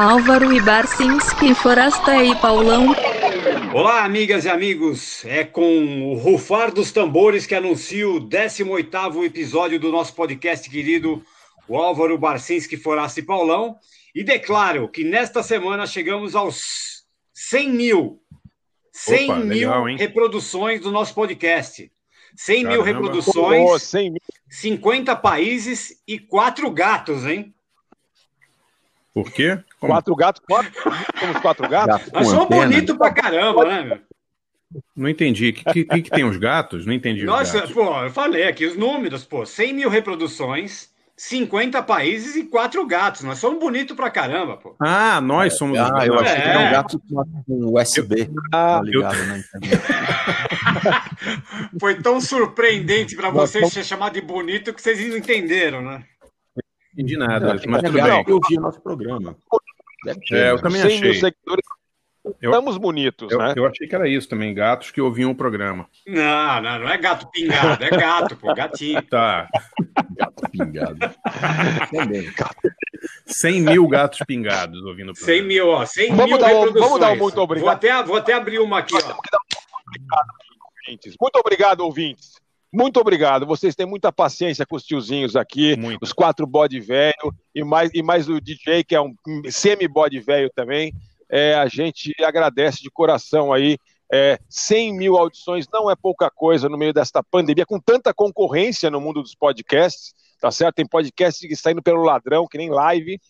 Álvaro e Barcinski, Forasta e Paulão. Olá, amigas e amigos. É com o rufar dos tambores que anuncio o 18º episódio do nosso podcast querido, o Álvaro Barcinski, Forasta e Paulão. E declaro que nesta semana chegamos aos 100 mil. 100 Opa, mil legal, reproduções do nosso podcast. 100 mil Caramba. reproduções, Pô, 100 mil. 50 países e quatro gatos, hein? Por quê? Como? Quatro gatos, quatro. Temos quatro gatos? Nós somos bonitos pra caramba, né, meu? Não entendi. O que, que, que tem os gatos? Não entendi. os Nossa, gatos. pô, eu falei aqui os números, pô, 100 mil reproduções, 50 países e quatro gatos. Nós somos bonitos pra caramba, pô. Ah, nós somos os Ah, eu achei que É. era um gato com USB. Ah, tá ligado na internet. Foi tão surpreendente pra vocês somos- ser chamado de bonito que vocês não entenderam, né? Não entendi Eu nada, mas tudo gato bem. que ouvia o nosso programa. Deve ter, É, eu né? também 100 mil achei. seguidores. Eu- Estamos bonitos, Eu, né? eu achei que era isso também, gatos que ouviam o programa. Não, não, não é gato pingado, é gato, pô, gatinho. Tá. Gato pingado. Também. 100 mil gatos pingados ouvindo o 100 programa. mil, ó, 100 Vamos mil dar reproduções. vamos dar um muito obrigado. Vou até, vou até abrir uma aqui, ó. ouvintes. Muito obrigado, ouvintes. Muito obrigado. Vocês têm muita paciência com os tiozinhos aqui, Muito. os quatro bode velho e mais, e mais o DJ, que é um semi-bode velho também. É, a gente agradece de coração aí. É, 100 mil audições não é pouca coisa no meio desta pandemia, com tanta concorrência no mundo dos podcasts, tá certo? Tem podcast saindo pelo ladrão, que nem live.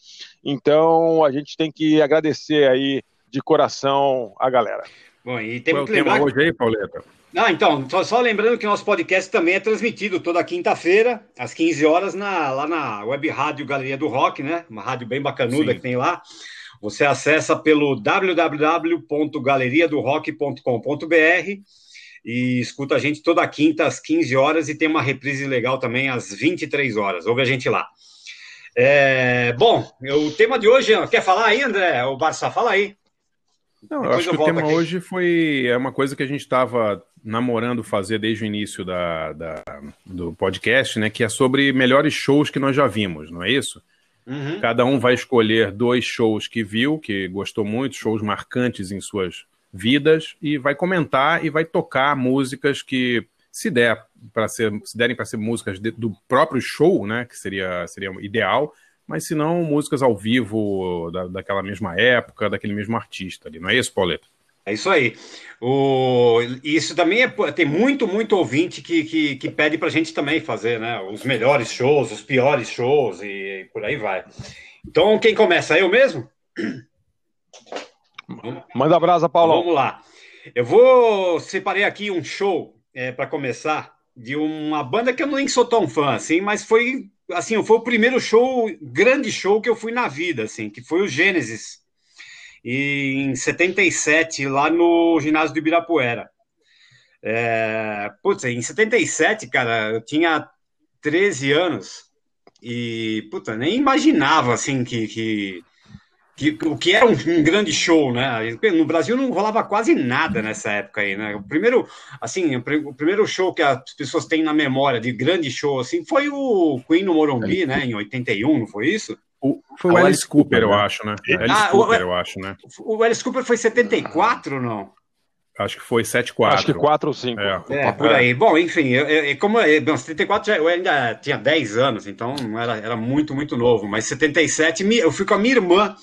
Então a gente tem que agradecer aí de coração a galera. Bom, e Qual temos o que tema lembrar hoje aí, Pauleta? Ah, então, só, só lembrando que o nosso podcast também é transmitido toda quinta-feira, às 15 horas, na, lá na web rádio Galeria do Rock, né? Uma rádio bem bacanuda Sim. que tem lá. Você acessa pelo www.galeriadorock.com.br e escuta a gente toda quinta às 15 horas e tem uma reprise legal também às 23 horas. Ouve a gente lá. É, bom, o tema de hoje, quer falar aí, André? O Barça, fala aí. Não, eu acho eu que o tema aqui. hoje foi é uma coisa que a gente estava namorando fazer desde o início da, da- do podcast, né? Que é sobre melhores shows que nós já vimos, não é isso? Uhum. Cada um vai escolher dois shows que viu, que gostou muito, shows marcantes em suas vidas, e vai comentar e vai tocar músicas que, se der para ser, se derem para ser músicas de- do próprio show, né? Que seria, seria ideal, mas se não, músicas ao vivo da, daquela mesma época, daquele mesmo artista ali, não é isso, Pauleta? É isso aí. O, isso também é, tem muito, muito ouvinte que, que, que pede pra gente também fazer, né? Os melhores shows, os piores shows e, por aí vai. Então, quem começa? Eu mesmo? Manda brasa, Paulão. Vamos lá. Eu vou separei aqui um show é, para começar de uma banda que eu nem sou tão fã assim, mas foi assim, foi o primeiro show, grande show que eu fui na vida, assim, que foi o Gênesis em 77 lá no ginásio do Ibirapuera. É, putz, em 77, cara, eu tinha 13 anos e puta, nem imaginava assim que, que que, o que era um, um, grande show, né? No Brasil não rolava quase nada nessa época aí, né? O primeiro, assim, o, o primeiro show que as pessoas têm na memória de grande show, assim, foi o Queen no Morumbi, né? Em 81, não foi isso? O, foi o Ah, o Alice Alice Cooper, Cooper, eu né? acho, né? Alice Ah, o- Cooper, eu acho, né? O Alice Cooper foi 74, não? Acho que foi 7-4. Acho que 4 ou 5. É. É, por aí. Bom, enfim, eu, eu, como eu, bom, 74 já, eu ainda tinha 10 anos, então era, era muito, muito novo. Mas 77, mi- eu fui com a minha irmã,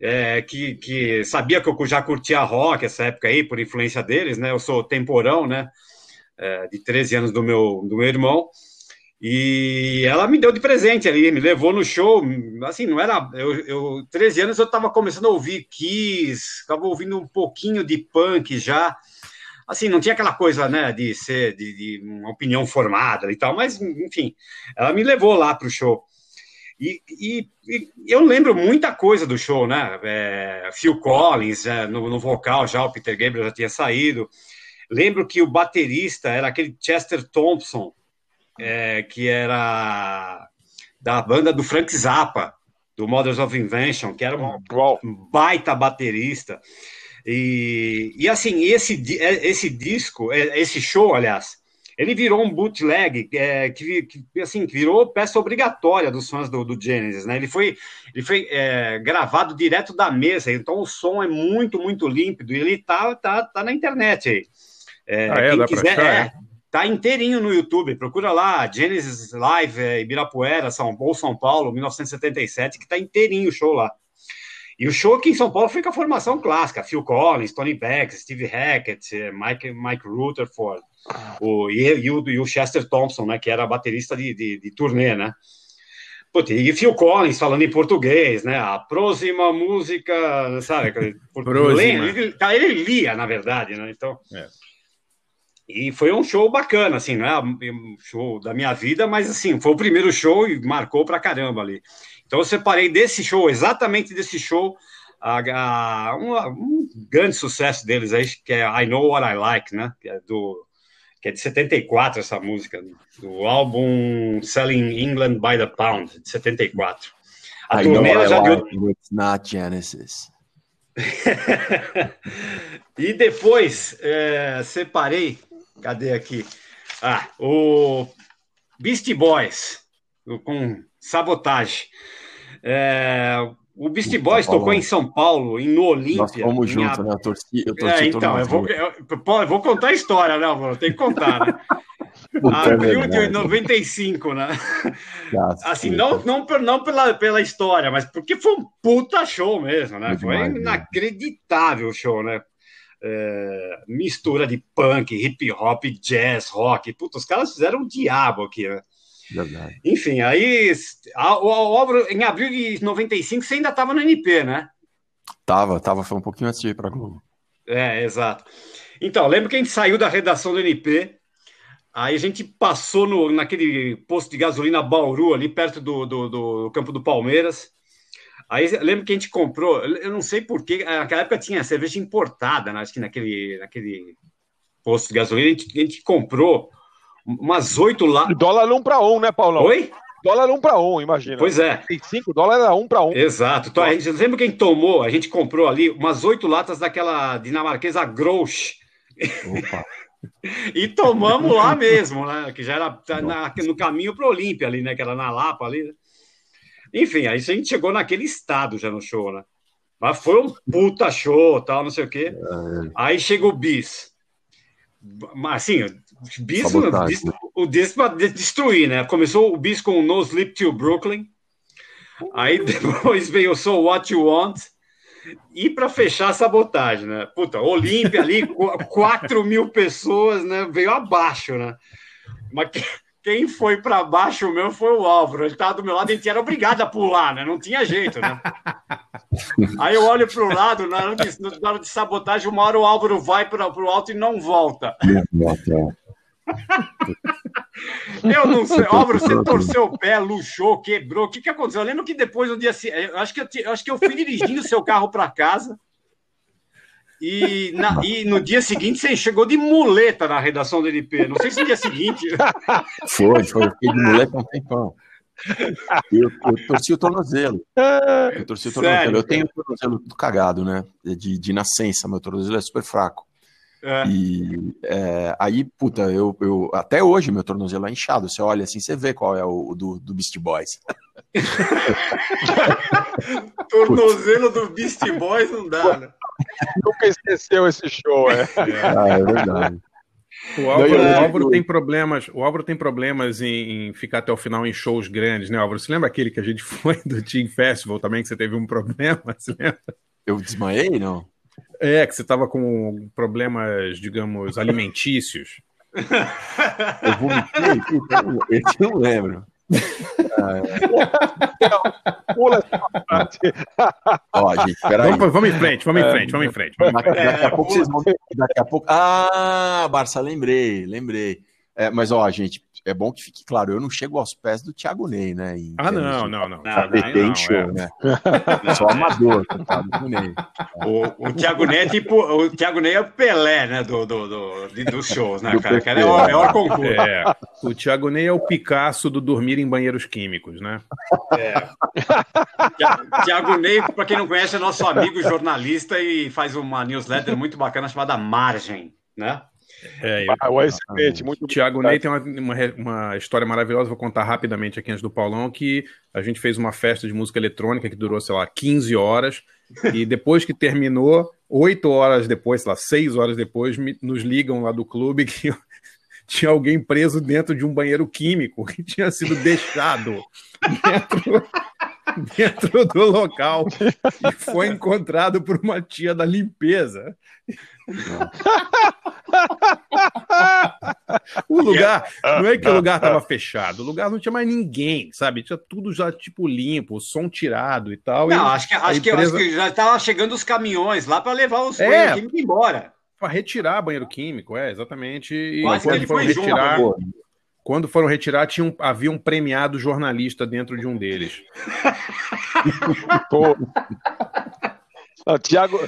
é, que, que sabia que eu já curtia rock essa época aí, por influência deles, né? Eu sou temporão, né? É, de 13 anos do meu, do meu irmão. E ela me deu de presente ali, me levou no show. Assim, não era. Eu, eu 13 anos eu estava começando a ouvir Kiss, estava ouvindo um pouquinho de punk já. Assim, não tinha aquela coisa, né, de ser de, de uma opinião formada e tal, mas enfim, ela me levou lá para o show. E, e, e, eu lembro muita coisa do show, né? É, Phil Collins é, no, no, vocal já, o Peter Gabriel já tinha saído. Lembro que o baterista era aquele Chester Thompson, é, que era da banda do Frank Zappa, do Mothers of Invention, que era um baita baterista. E, e assim, esse, esse disco, esse show, aliás, ele virou um bootleg é, que, que, assim, virou peça obrigatória dos fãs do, do Genesis, né? Ele foi, ele foi é, gravado direto da mesa, então o som é muito, muito límpido e ele tá, tá, tá na internet aí. É, Ah, é? quem quiser, achar, é, é? tá inteirinho no YouTube, procura lá, Genesis Live, é, Ibirapuera, São, ou São Paulo, 1977, que tá inteirinho o show lá. E o show aqui em São Paulo foi com a formação clássica: Phil Collins, Tony Beck, Steve Hackett, eh, Mike, Mike Rutherford, o, e, e o, e o Chester Thompson, né, que era baterista de, de, de turnê, né? Putz, e Phil Collins falando em português, né? A próxima música, sabe? Ele, tá, ele lia, na verdade, né? Então. É. E foi um show bacana, assim, não é um show da minha vida, mas assim, foi o primeiro show e marcou pra caramba ali. Então eu separei desse show, exatamente desse show, a, a- um, um grande sucesso deles aí, que é I Know What I Like, né? Que é, do, que é de 74 essa música, do álbum Selling England by the Pound, de 74. A I turnê ela I já deu, it's not Genesis. e depois é, separei, cadê aqui? Ah, o Beastie Boys, com sabotagem. É, o Beastie Boys tocou Paulão. em São Paulo, em no Nós Olímpia. fomos em juntos, a- né? Eu torci, eu torci É, então, eu vou, eu, eu vou contar a história, né, mano? Tem que contar, né? É Abril de verdade. 95, né? Nossa, Assim, não, não, não pela, pela história, mas porque foi um puta show mesmo, né? Foi Foi demais, né? inacreditável o show, né? É, mistura de punk, hip hop, jazz, rock. Puta, os caras fizeram um diabo aqui, né? Verdade. Enfim, aí a- o, o Álvaro, em abril de 95, você ainda estava no NP, né? Tava, tava, foi um pouquinho antes de ir pra Globo. É, exato. Então, lembro que a gente saiu da redação do NP, aí a gente passou no, naquele posto de gasolina Bauru, ali perto do, do, do campo do Palmeiras. Aí lembro que a gente comprou, eu não sei porquê, naquela época tinha cerveja importada, né, acho que naquele, naquele posto de gasolina, a gente, a gente comprou umas oito lá. Dólar um para um, né, Paulão? Oi? Dólar um para um, imagina. Pois é. 35 dólares era um para um. Exato. Então, a gente, lembra que a gente tomou, a gente comprou ali umas oito latas daquela dinamarquesa Grouch. Opa. E tomamos lá mesmo, né? Que já era na- no caminho para o Olímpia ali, né? Que era na Lapa ali. né? Enfim, aí a gente chegou naquele estado já no show, né? Mas foi um puta show, tal, não sei o quê. Aí chega o Bis. Mas assim, Bis. Bis- o Bis para destruir, né? Começou o Bis com No Sleep Till Brooklyn. Aí depois veio So What You Want. E para fechar a sabotagem, né? Puta, Olímpia ali, qu- 4 mil pessoas, né? Veio abaixo, né? Mas que- quem foi para baixo mesmo foi o Álvaro. Ele estava do meu lado, a gente era obrigado a pular, né? Não tinha jeito, né? Aí eu olho para o lado, na hora, de, na hora de sabotagem, uma hora o Álvaro vai para o alto e não volta. Eu não sei, Álvaro, você torceu o pé, luxou, quebrou. O que, que aconteceu? Eu lembro que depois, no dia se- eu acho que eu, acho que eu fui dirigindo o seu carro para casa. E, na- e no dia seguinte você chegou de muleta na redação do NP. Não sei se no dia seguinte. Foi, foi. Eu fiquei de muleta um tempão. Eu, eu torci o tornozelo. Eu torci o tornozelo. Sério, eu tenho o tornozelo tudo cagado, né? De, de nascença, meu tornozelo é super fraco. É, E é, aí, puta, eu, eu até hoje meu tornozelo é inchado. Você olha assim, você vê qual é o do, do Beast Boys. tornozelo do Beast Boys não dá, né? Nunca esqueceu esse show, é. Ah, é verdade. O Álvaro, Não, o Álvaro tem problemas, o Álvaro tem problemas em, em ficar até o final em shows grandes, né, Álvaro? Você lembra aquele que a gente foi do Team Festival também, que você teve um problema? Você lembra? Eu desmaiei, não? É, que você estava com problemas, digamos, alimentícios. Eu vomitei? Puta, esse eu não lembro. Pula essa parte. Ó, gente, peraí. Vamos, vamos em frente, vamos em frente, vamos em frente. Vamos em frente. Daqui, daqui a pouco vocês vão ver. Daqui a pouco. Ah, Barça, lembrei, lembrei. É, mas, ó, gente, é bom que fique claro, eu não chego aos pés do Thiago Ney, né? em Ah, não, de não, não. KBT Não, em show, é. né? Só amador, coitado do Ney. O, o Thiago Ney é tipo. O Thiago Ney é o Pelé, né? Do, do, do, de- dos shows, né, Do cara? O cara é o é o concurso. É, o Thiago Ney é o Picasso do dormir em banheiros químicos, né? Thi- Thiago Ney, para quem não conhece, é nosso amigo jornalista e faz uma newsletter muito bacana chamada Margem, né? É, eu... Ah, excelente, muito Tiago Ney tem uma, uma, uma, história maravilhosa, vou contar rapidamente aqui antes do Paulão, que a gente fez uma festa de música eletrônica que durou, sei lá, 15 horas, e depois que terminou, oito horas depois, sei lá, seis horas depois, nos ligam lá do clube que tinha alguém preso dentro de um banheiro químico que tinha sido deixado dentro, dentro do local e foi encontrado por uma tia da limpeza. o lugar, não é que o lugar estava fechado, o lugar não tinha mais ninguém, sabe? Tinha tudo já tipo limpo, o som tirado e tal. Não, e acho que, acho, empresa... que, acho que já estava chegando os caminhões lá para levar os é, químicos embora. Para retirar banheiro químico, é, exatamente. E Quase que quando ele foram foi retirar, junto, quando foram retirar, tinha um, havia um premiado jornalista dentro de um deles. Pô. Não, Tiago.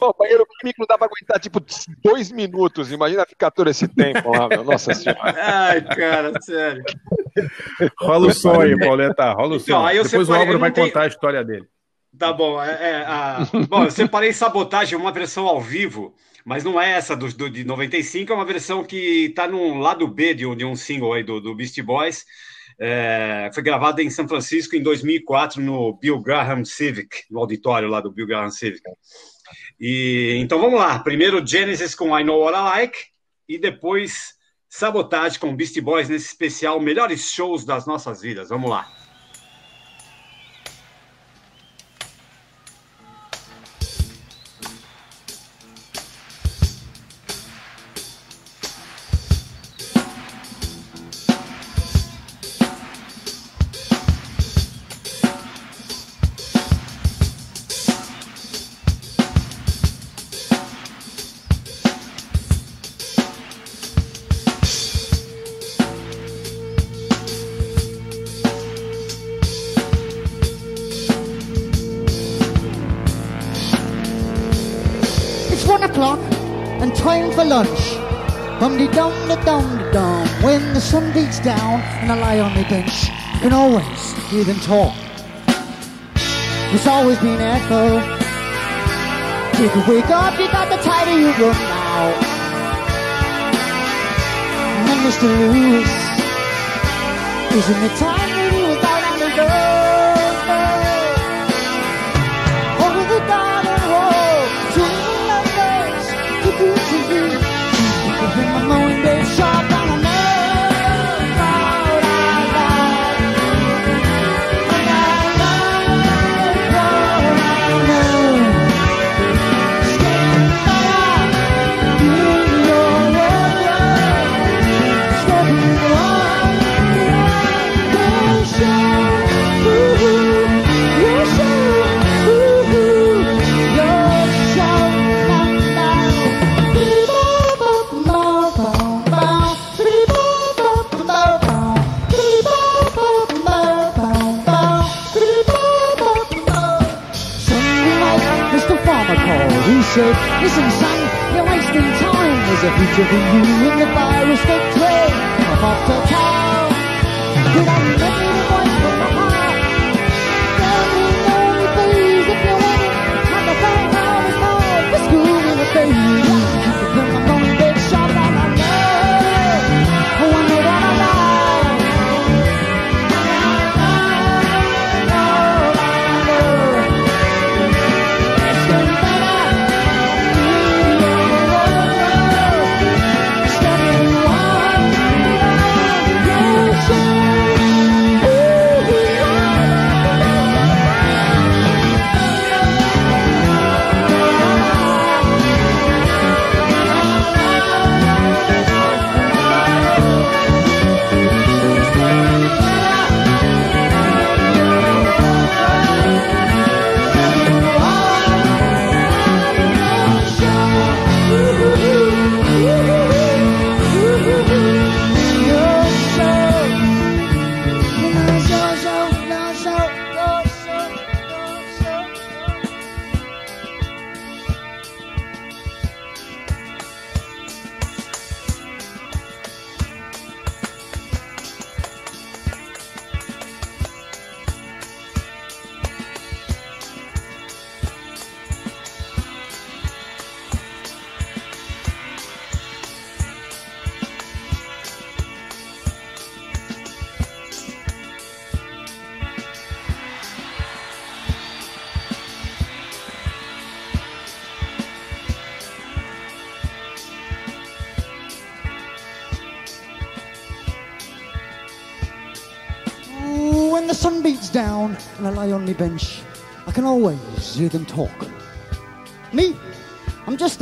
O banheiro químico não dá pra aguentar tipo dois minutos. Imagina ficar todo esse tempo lá, meu. Nossa senhora. Ai, cara, sério. Rola o sonho, Pauleta. Rola o Então, sonho. aí eu Depois o separei- Álvaro eu vai tenho- contar a história dele. Tá bom. É, é, a- Bom, eu separei Sabotagem, uma versão ao vivo, mas não é essa do, do- de 95, é uma versão que tá no lado B de um, de um single aí do, do Beastie Boys. É, foi gravada em São Francisco em 2004 no Bill Graham Civic, no auditório lá do Bill Graham Civic. E, então vamos lá. Primeiro Genesis com I Know What I Like e depois Sabotage com Beastie Boys nesse especial Melhores Shows das Nossas Vidas. Vamos lá. Lie on my bench, you can always hear them talk. It's always been echo. You can wake up, you got the title you run now. And Mr. Lewis isn't the time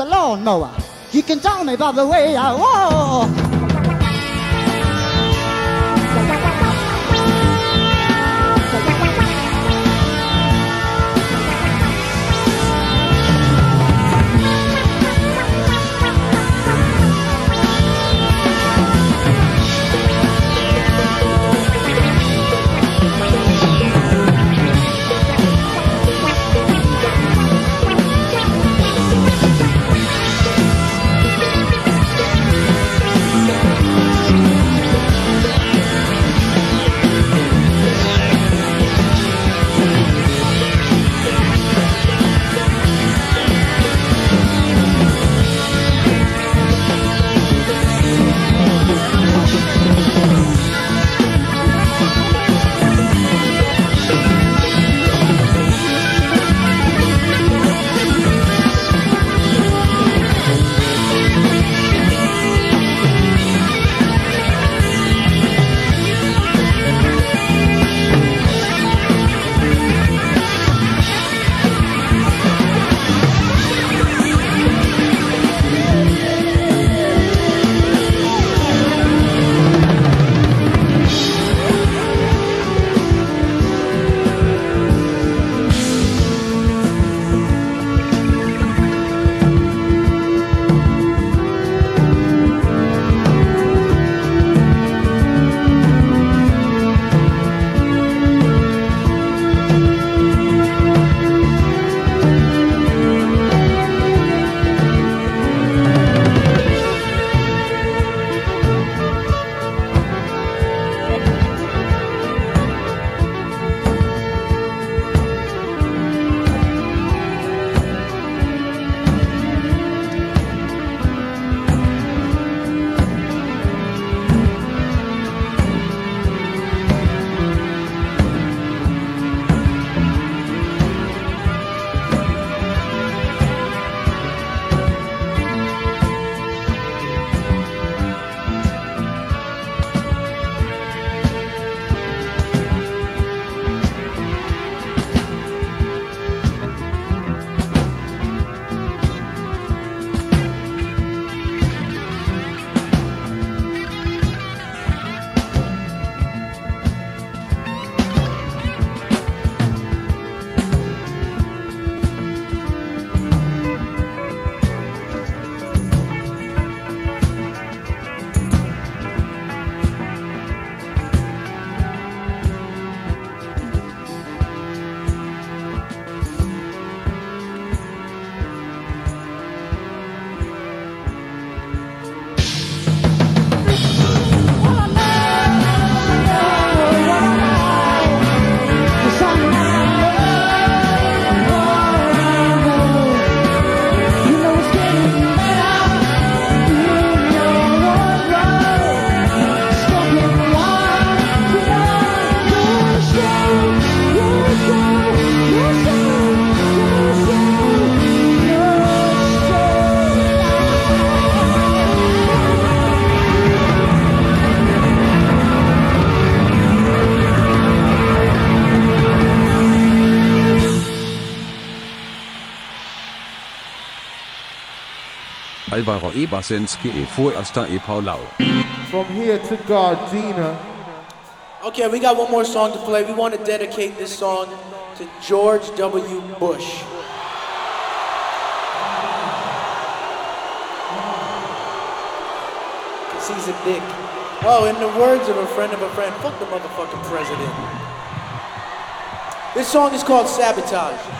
lawnmower. You can tell me by the way I walk. Alvaro Ebersenski e vorerster e Paulau. From here to Gardena. Okay, we got one more song to play. We want to dedicate this song to George W. Bush. Cause he's a dick. Oh, in the words of a friend of a friend, fuck the motherfucking president. This song is called Sabotage.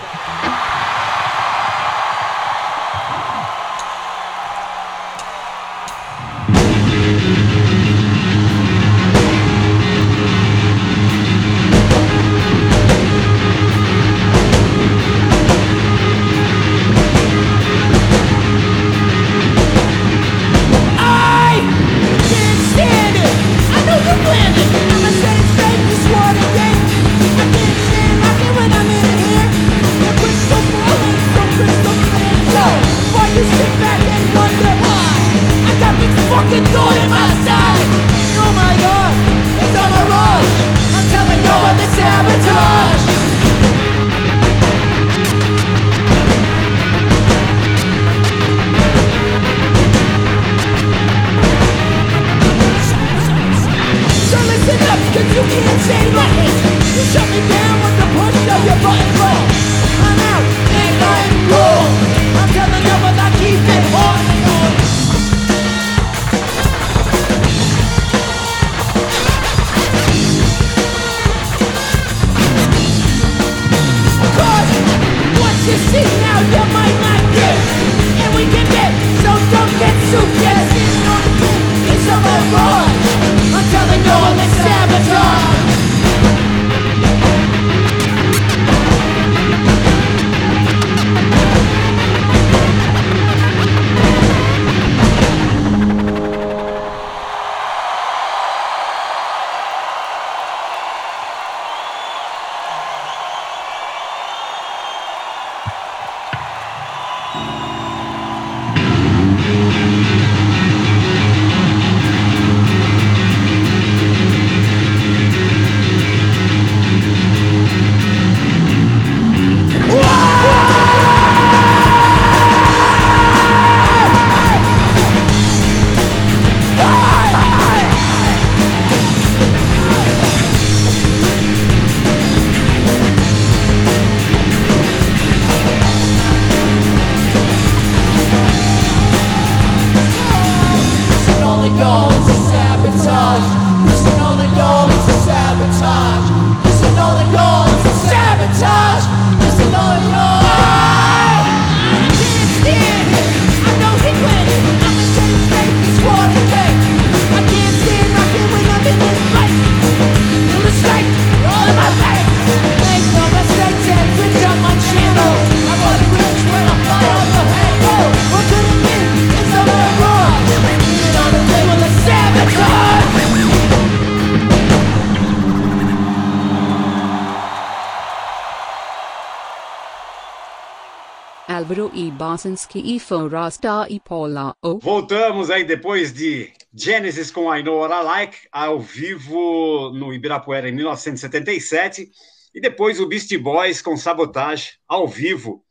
E Bosanski e Forasta e Paula O. Voltamos aí depois de Genesis com I Know What I Like, ao vivo no Ibirapuera em 1977, e depois o Beastie Boys com Sabotage, ao vivo,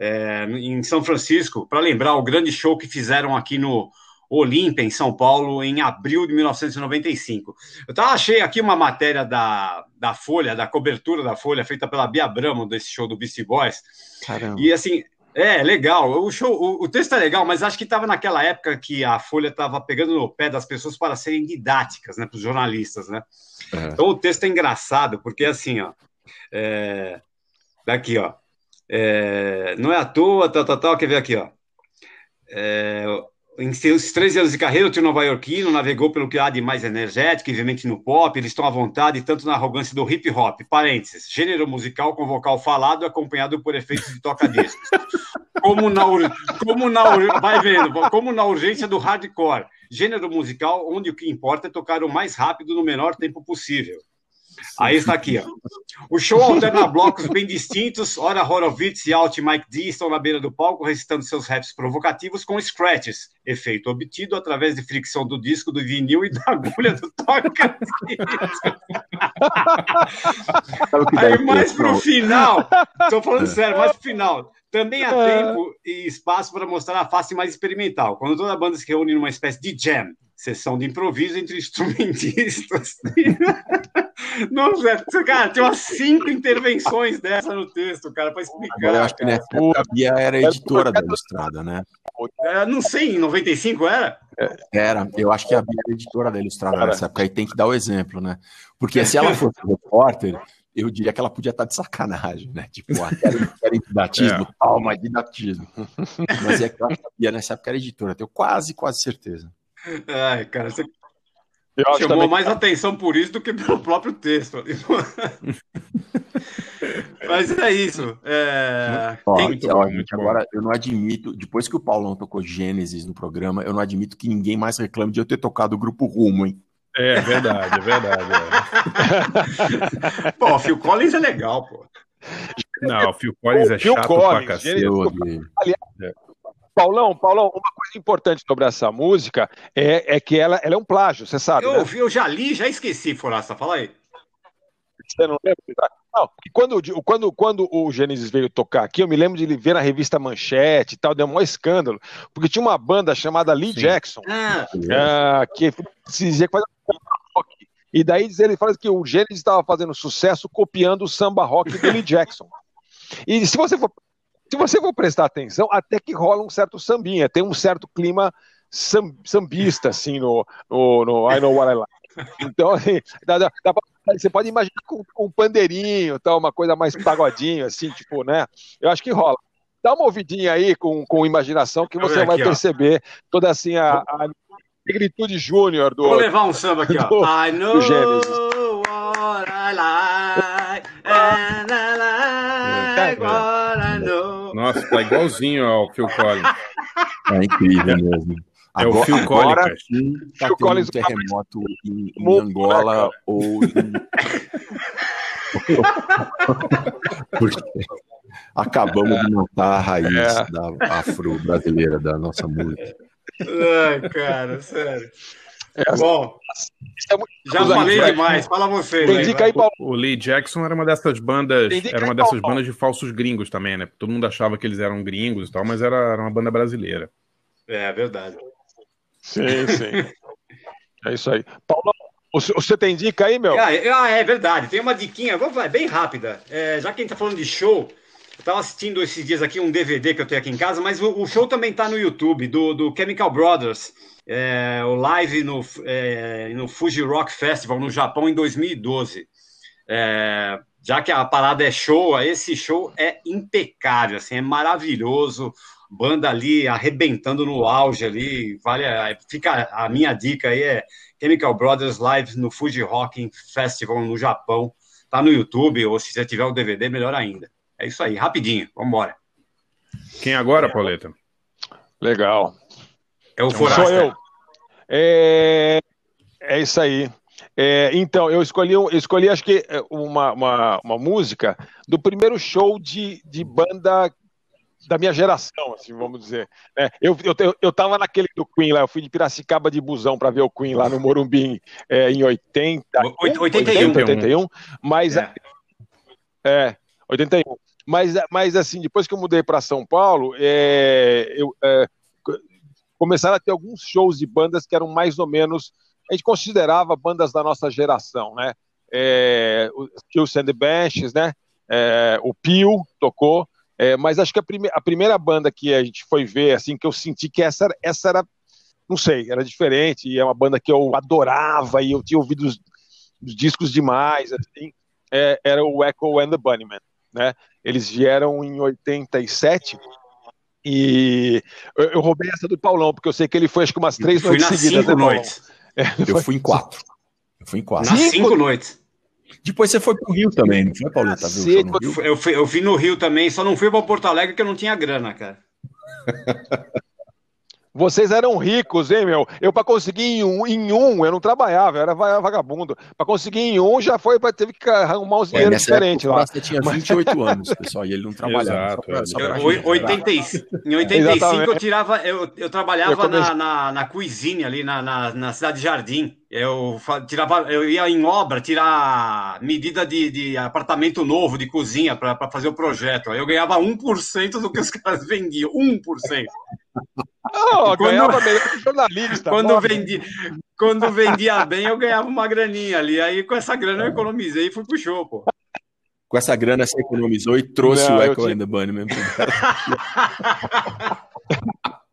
é, em São Francisco, para lembrar o grande show que fizeram aqui no Olímpia, em São Paulo, em abril de 1995. Eu tava, achei aqui uma matéria da, da Folha, da cobertura da Folha, feita pela Bia Bramo, desse show do Beastie Boys. Caramba. E assim, é legal. O show, o, o texto é legal, mas acho que estava naquela época que a Folha estava pegando no pé das pessoas para serem didáticas, né, para os jornalistas, né? É. Então o texto é engraçado, porque assim, ó, é, daqui, ó, é, não é à toa, tal, tal, tal, quer ver aqui, ó. É, em seus 13 anos de carreira, o trio nova-iorquino navegou pelo que há de mais energético, evidentemente no pop, eles estão à vontade tanto na arrogância do hip hop, parênteses, gênero musical com vocal falado acompanhado por efeitos de toca-discos. Como na, como na, vai vendo, como na urgência do hardcore, gênero musical onde o que importa é tocar o mais rápido no menor tempo possível. Aí está aqui, ó. O show alterna blocos bem distintos. Ora, Horowitz e Alt Mike D estão na beira do palco recitando seus raps provocativos com scratches, efeito obtido através de fricção do disco, do vinil e da agulha do toca Aí, mais pro final, estou falando sério, mais pro final. Também há tempo e espaço para mostrar a face mais experimental, quando toda a banda se reúne numa espécie de jam, sessão de improviso entre instrumentistas. Nossa, cara, tem umas cinco intervenções dessa no texto, cara, para explicar. Agora eu acho que cara. nessa época a Bia era editora da Ilustrada, né? É, não sei, em 95 era? Era, eu acho que a Bia era editora da Ilustrada nessa época, aí tem que dar o exemplo, né? Porque se ela fosse repórter, eu diria que ela podia estar de sacanagem, né? Tipo, ah, quero, quero didatismo, É. calma, didatismo. Mas é que eu acho que a Bia nessa época era editora, tenho quase, quase certeza. Ai, cara, você Eu acho chamou também- mais atenção por isso do que pelo próprio texto. Mas é isso. É... Ó, Tem- ó, gente, agora eu não admito, depois que o Paulão tocou Gênesis no programa, eu não admito que ninguém mais reclame de eu ter tocado o grupo Rumo, hein? É verdade, é verdade. é. Pô, o Phil Collins é legal, pô. Não, o Phil Collins é Phil chato Collins, pra cacete. gênio. Paulão, Paulão, uma coisa importante sobre essa música é, é que ela, ela é um plágio, você sabe, Eu, né? ouvi, eu já li, já esqueci, Forasta. Fala aí. Você não lembra? Não, quando, o- quando, quando o Gênesis veio tocar aqui, eu me lembro de ele ver na revista Manchete e tal, deu um maior escândalo, porque tinha uma banda chamada Lee Sim. Jackson, Ah, ah, que se dizia que fazia samba rock. E daí diz- ele fala que o Gênesis estava fazendo sucesso copiando o samba rock do Lee Jackson. E se você for, se você for prestar atenção, até que rola um certo sambinha, tem um certo clima sam- sambista, assim, no, no, no I Know What I Like. Então, assim, dá- dá- dá pra- você pode imaginar com, com um pandeirinho, tal, uma coisa mais pagodinho, assim, tipo, né? Eu acho que rola. Dá uma ouvidinha aí com, com imaginação que você ver vai aqui, ó. perceber toda assim a, a negritude júnior do. vou levar um samba aqui, ó. do- I know do Gênesis. what I like, and I like what I know. Nossa, tá igualzinho ao Phil Collins. É incrível mesmo. É o Phil agora Collins. sim tá Phil Collins um terremoto em, em Angola ou em... Porque acabamos de matar a raiz É. da afro-brasileira da nossa música. Ai, cara, sério. É, Bom, isso é muito- já falei demais. Fala aí, dica aí, Paulo. O Lee Jackson era uma dessas bandas, era uma dessas bandas de falsos gringos também, né? Todo mundo achava que eles eram gringos e tal, mas era, era uma banda brasileira. É verdade. Sim, sim. É isso aí. Paulo, você você tem dica aí, meu? Ah, é, ah, é verdade. Tem uma diquinha, vou falar, bem rápida. É, já que a gente tá falando de show, eu tava assistindo esses dias aqui um DVD que eu tenho aqui em casa, mas o, o show também tá no YouTube, do, do Chemical Brothers. É, o live no, é, no Fuji Rock Festival no Japão em 2012. É, já que a parada é show, esse show é impecável, assim, é maravilhoso. Banda ali arrebentando no auge ali, vale, a- fica a minha dica aí é Chemical Brothers Live no Fuji Rock Festival no Japão. Tá no YouTube, ou se você tiver o DVD, melhor ainda. É isso aí, rapidinho, vamos embora. Quem agora, Pauleta? Legal. É o Sou Forasta. eu. É, é isso aí. É, então, eu escolhi, eu escolhi acho que é, uma, uma, uma música do primeiro show de, de banda da minha geração, assim, vamos dizer. É, eu, eu, eu tava naquele do Queen lá, eu fui de Piracicaba de busão para ver o Queen lá no Morumbi é, em 80, 81. 80, 81, mas É. é, 81. Mas, mas assim, depois que eu mudei para São Paulo, é, eu, é, começaram a ter alguns shows de bandas que eram mais ou menos, a gente considerava bandas da nossa geração, né? É, o the Benches, né? É, o Pio tocou, é, mas acho que a, prime a primeira banda que a gente foi ver, assim, que eu senti que essa, essa era, não sei, era diferente, e é uma banda que eu adorava, e eu tinha ouvido os, os discos demais, assim, é, era o Echo and the Bunnymen, né? Eles vieram em 87 e eu, eu roubei essa do Paulão, porque eu sei que ele foi acho que umas três noites seguidas. cinco né, noites. Eu fui em quatro. Eu fui em quatro. Nas cinco noites. Depois você foi pro Rio também, não foi, Paulo? Tá? Eu fui, eu, fui, eu fui no Rio também, só não fui pra Porto Alegre porque eu não tinha grana, cara. Vocês eram ricos, hein, meu? Eu, para conseguir em um, em um, eu não trabalhava, eu era va- vagabundo. Para conseguir em um, já foi para teve que arrumar uns É, dinheiros época, diferentes lá. Praça tinha 28 anos, pessoal, e ele não trabalhava. Exato, só pra- é. só pra Eu- lembrar. 80 e- em 85 eu tirava, eu, eu trabalhava Eu comecei- na, na, na cuisine ali na, na, na cidade de Jardim. Eu tirava, eu ia em obra tirar medida de, de apartamento novo de cozinha para fazer o projeto. Aí eu ganhava 1% do que os caras vendiam, 1%. Não, quando- ganhava melhor que jornalista. Quando vendi, quando vendia bem, eu ganhava uma graninha ali. Aí com essa grana eu economizei e fui pro show, pô. Com essa grana você economizou e trouxe Não, o Echo tinha- and the Bunnymen.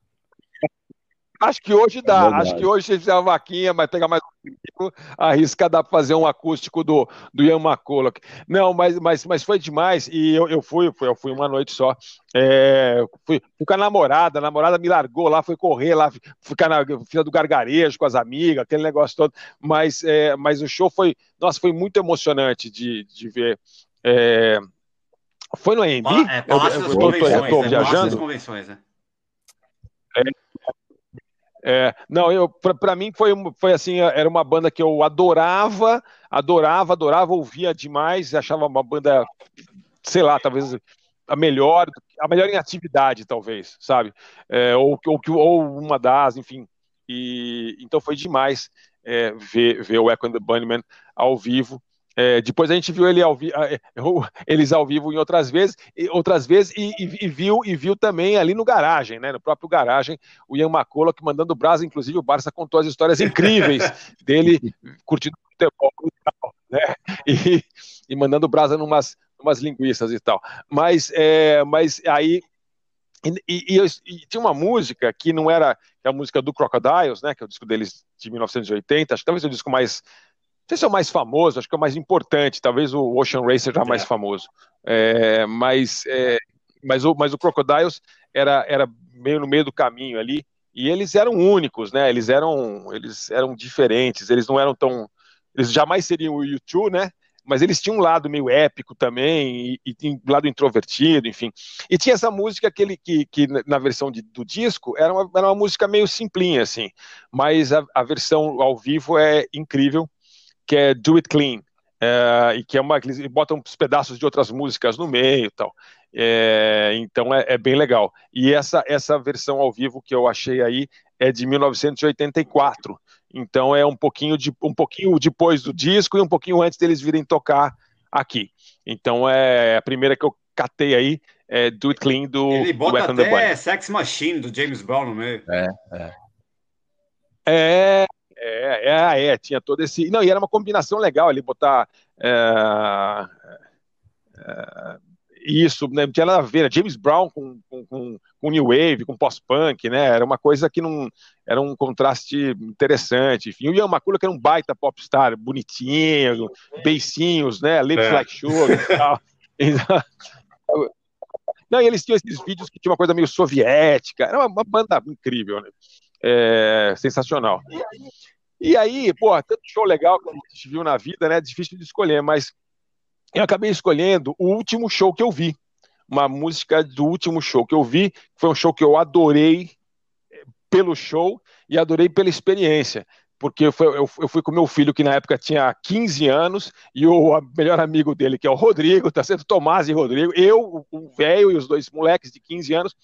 Acho que hoje dá. É. Acho que hoje, se fizer uma vaquinha, vai pegar mais um tempo, arrisca dá para fazer um acústico do, do Ian McCulloch. Não, mas, mas, mas foi demais. E eu, eu fui, fui, eu fui uma noite só. É, fui, fui com a namorada, a namorada me largou lá, foi correr lá, ficar na fila do gargarejo com as amigas, aquele negócio todo. Mas, é, mas o show foi, nossa, foi muito emocionante de, de ver. É, foi no AMB? É, Palácio eu, das eu tô, eu Convenções. tô é, Palácio das viajando? Convenções, né? É, não, eu pra mim foi, foi assim, era uma banda que eu adorava, adorava, adorava, ouvia demais, achava uma banda, sei lá, talvez a melhor, a melhor em atividade, talvez, sabe? É, ou, ou, ou uma das, enfim. E então foi demais é, ver, ver o Echo and the Bunnymen ao vivo. É, depois a gente viu ele ao vi- o- eles ao vivo em outras vezes, e, outras vezes e, e- e viu e viu também ali no garagem, né? No próprio garagem, o Ian McCulloch mandando brasa, inclusive o Barça contou as histórias incríveis dele curtindo futebol e tal, né? E, e mandando brasa numas, numas linguiças e tal. Mas, é, mas aí e, e- e tinha uma música que não era que é a música do Crocodiles, né? Que é o disco deles de 1980, acho que talvez o disco mais sei se é o mais famoso, acho que é o mais importante, talvez o Ocean Racer seja mais famoso. É, mas, é, mas, o, mas o Crocodiles era, era meio no meio do caminho ali, e eles eram únicos, né? Eles eram, eles eram diferentes, eles não eram tão. Eles jamais seriam o U2, né? Mas eles tinham um lado meio épico também, e, e um lado introvertido, enfim. E tinha essa música que, ele, que, que na versão de- do disco era uma, era uma música meio simplinha, assim, mas a, a versão ao vivo é incrível que é Do It Clean, é, e que é uma eles botam uns pedaços de outras músicas no meio e tal. É, então é, é bem legal. E essa, essa versão ao vivo que eu achei aí é de 1984. Então é um pouquinho, de, um pouquinho depois do disco e um pouquinho antes deles virem tocar aqui. Então é a primeira que eu catei aí, é Do It Clean do, Ele do bota Bunny. até Sex Machine do James Brown no meio. É, é. É, é, é, é, tinha todo esse. Não, e era uma combinação legal ali, botar. é, é, isso, né, não tinha nada a ver, né, James Brown com, com, com, com New Wave, com pós-punk, né? Era uma coisa que não. Era um contraste interessante. Enfim, o Ian McCulloch que era um baita popstar, bonitinho, beicinhos, né? Lips É. like sugar e tal. Então, não, e eles tinham esses vídeos que tinha uma coisa meio soviética, era uma, uma banda incrível, né? É, sensacional. E aí, pô, tanto show legal que a gente viu na vida, né? Difícil de escolher, mas eu acabei escolhendo o último show que eu vi. Uma música do último show que eu vi, que foi um show que eu adorei eh, pelo show e adorei pela experiência, porque eu, eu, fui com meu filho, que na época tinha 15 anos, e o melhor amigo dele, que é o Rodrigo, tá sendo Tomás e Rodrigo, eu, o velho e os dois moleques de 15 anos,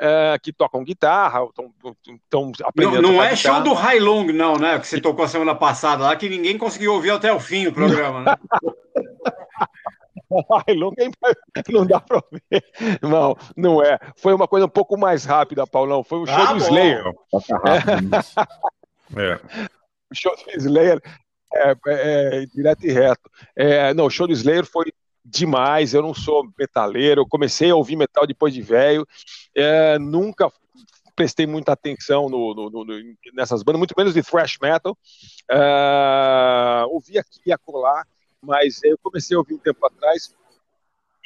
uh, que tocam guitarra, estão aprendendo Não, não é show do High Long, não, né? Que você tocou semana passada lá, que ninguém conseguiu ouvir até o fim o programa, né? Long não dá pra ver. Não, não é. Foi uma coisa um pouco mais rápida, Paulão. Foi um show ah, do bom. Slayer. É. O show do Slayer é, é, é direto e reto. É, não, o show do Slayer foi demais. Eu não sou metaleiro. Eu comecei a ouvir metal depois de velho. É, nunca prestei muita atenção no, no, no, nessas bandas, muito menos de thrash metal. É, ouvi aqui e acolá, mas eu comecei a ouvir um tempo atrás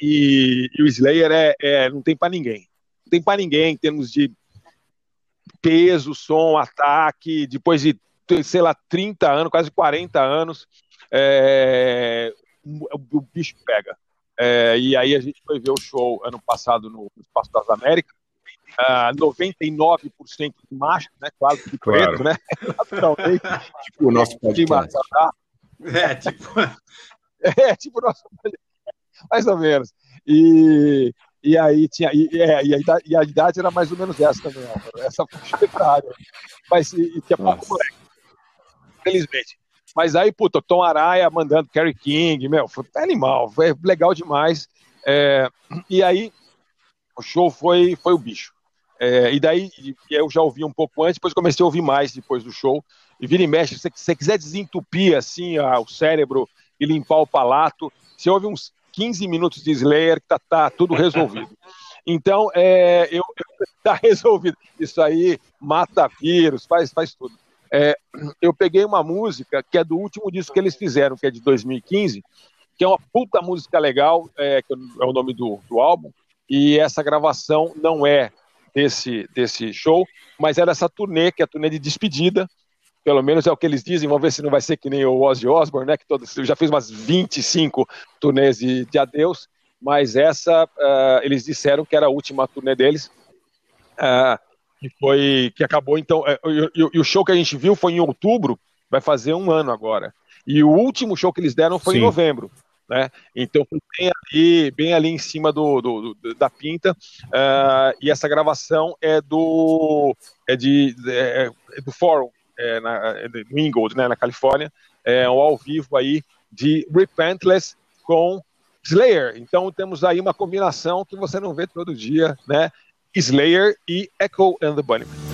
e, e o Slayer é, é não tem para ninguém. Não tem para ninguém em termos de peso, som, ataque, depois de, sei lá, 30 anos, quase 40 anos, é, o, o, bicho pega. É, e aí a gente foi ver o show ano passado no, Espaço das Américas, uh, 99% de macho, né, quase de preto, claro. né, naturalmente. tipo o nosso podcast. É, tipo... é, tipo o nosso mais ou menos. E, e aí tinha. E, é, e, a idade, e, a idade, era mais ou menos essa também, Álvaro. Essa foi a área. Mas e, e tinha pouco moleque. Felizmente. Mas aí, puta, Tom Araya mandando Kerry King, meu, foi animal, foi legal demais. É, e aí, o show foi, foi o bicho. É, e daí, eu já ouvi um pouco antes, depois comecei a ouvir mais depois do show. E vira e mexe, se você quiser desentupir assim a, o cérebro e limpar o palato, você ouve uns 15 minutos de Slayer que tá, tá tudo resolvido. Então, é, eu, eu, tá resolvido. Isso aí mata vírus, faz, faz tudo. É, eu peguei uma música que é do último disco que eles fizeram, que é de 2015, que é uma puta música legal, é, que é o nome do, do álbum, e essa gravação não é desse, desse show, mas é dessa turnê, que é a turnê de despedida, pelo menos é o que eles dizem, vamos ver se não vai ser que nem o Ozzy Osbourne, né, que todo, já fez umas 25 turnês de, de adeus, mas essa, uh, eles disseram que era a última turnê deles, uh, que foi, que acabou, então, uh, e, o show que a gente viu foi em outubro, vai fazer um ano agora, e o último show que eles deram foi Sim. em novembro, né? Então foi bem ali, bem ali em cima do, do, do da pinta. Uh, e essa gravação é do é de é, é do Forum, é, na, Ingold, né, na Califórnia, é um ao vivo aí de Repentless com Slayer. Então temos aí uma combinação que você não vê todo dia, né? Slayer e Echo and the Bunnymen.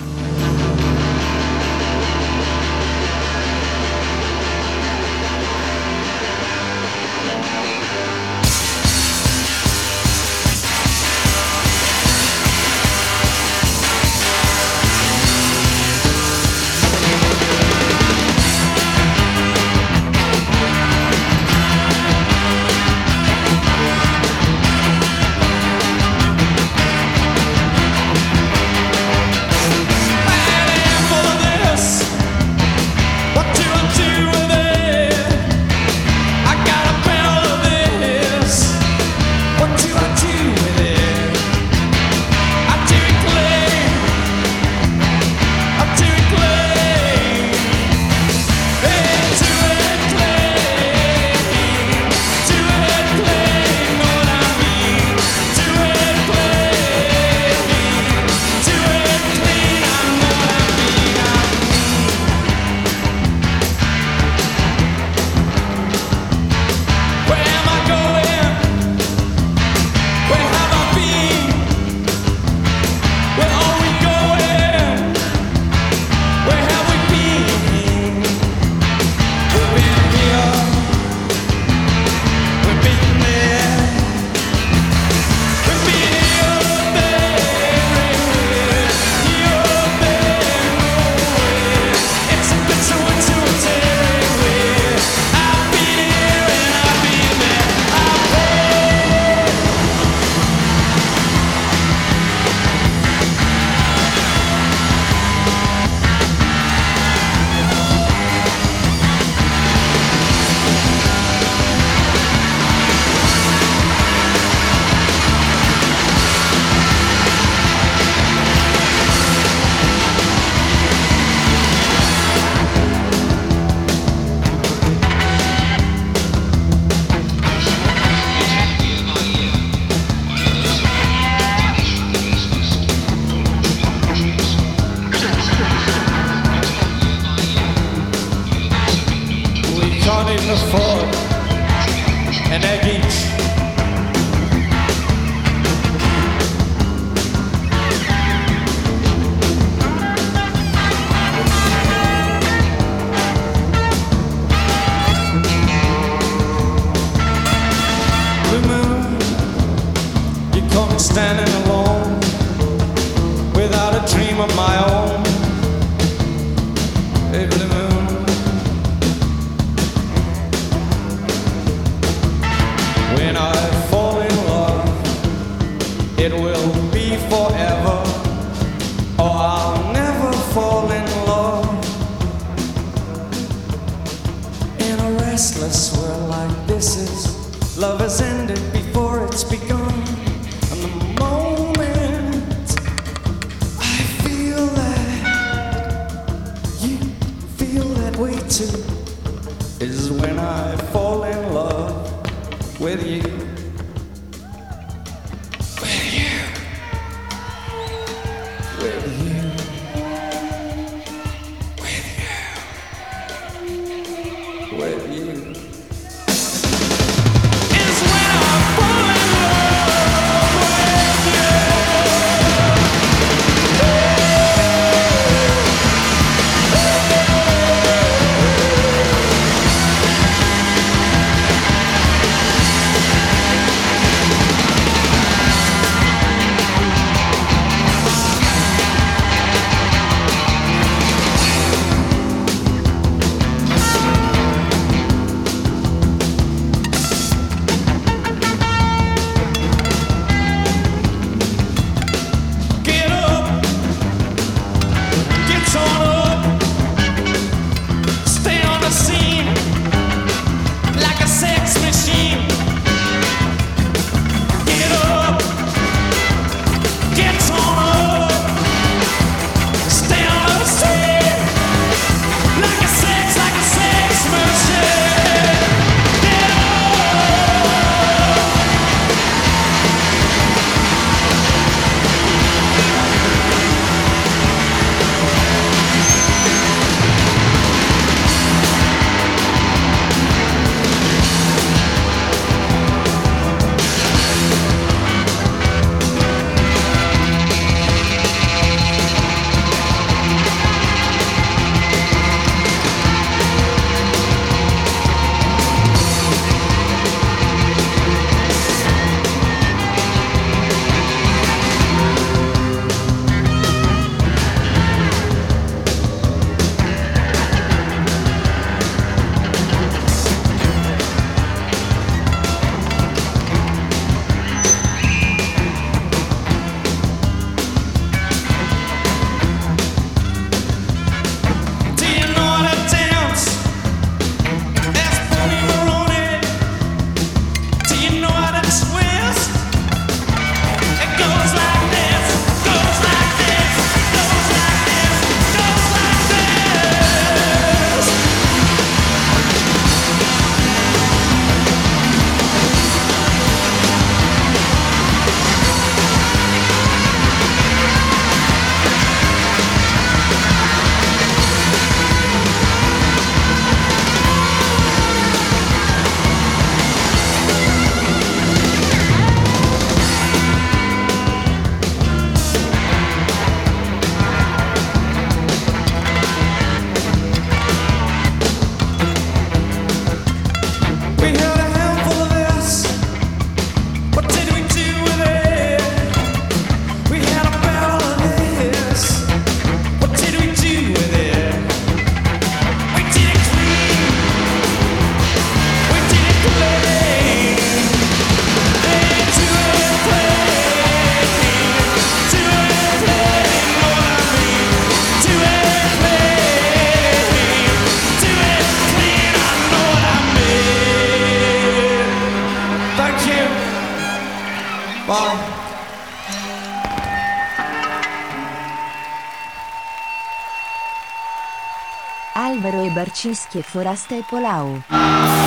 standing Alvaro e Barcischi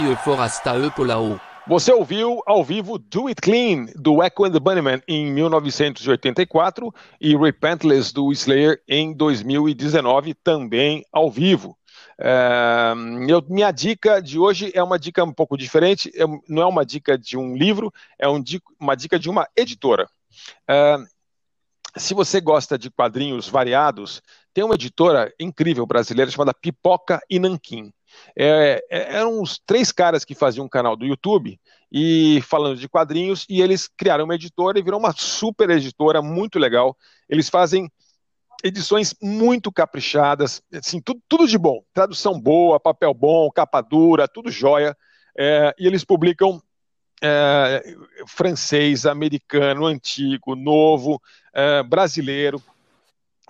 E. Forasta E. Polao. Você ouviu ao vivo Do It Clean, do Echo and the Bunnymen, em 1984, e Repentless, do Slayer, em 2019, também ao vivo. É, eu- minha dica de hoje é uma dica um pouco diferente, é- não é uma dica de um livro, é um uma dica de uma editora. É, se você gosta de quadrinhos variados, tem uma editora incrível brasileira chamada Pipoca e Nanquim. É, é- eram uns três caras que faziam um canal do YouTube e falando de quadrinhos, e eles criaram uma editora e virou uma super editora muito legal. Eles fazem edições muito caprichadas, assim, tudo, tudo de bom, tradução boa, papel bom, capa dura, tudo jóia. É, e eles publicam é, francês, americano, antigo, novo, é, brasileiro.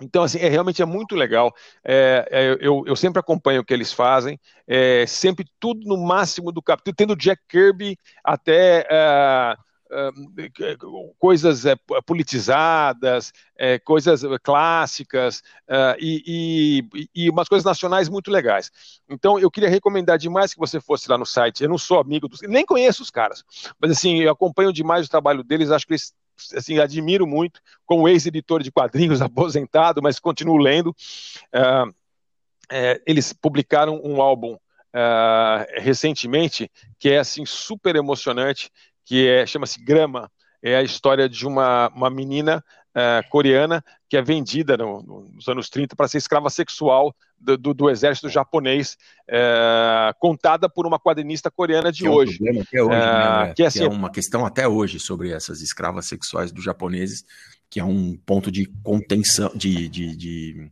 Então, assim, é, realmente é muito legal. É, é, eu, eu sempre acompanho o que eles fazem, é, sempre tudo no máximo do capítulo, tendo Jack Kirby até é, é, coisas é, politizadas, é, coisas clássicas é, e, e- e umas coisas nacionais muito legais. Então, eu queria recomendar demais que você fosse lá no site. Eu não sou amigo dos, nem conheço os caras, mas assim, eu acompanho demais o trabalho deles. Acho que eles assim, admiro muito, como ex-editor de quadrinhos aposentado, mas continuo lendo. Ah, é, eles publicaram um álbum ah, recentemente que é assim super emocionante, que é chama-se Grama. É a história de uma, uma menina ah, coreana que é vendida no- no- nos anos 30 para ser escrava sexual do, do- do exército japonês, eh, contada por uma quadrinista coreana de Que é um hoje. problema até hoje, Ah, né, que é assim, uma questão até hoje sobre essas escravas sexuais dos japoneses, que é um ponto de contenção, de, de, de,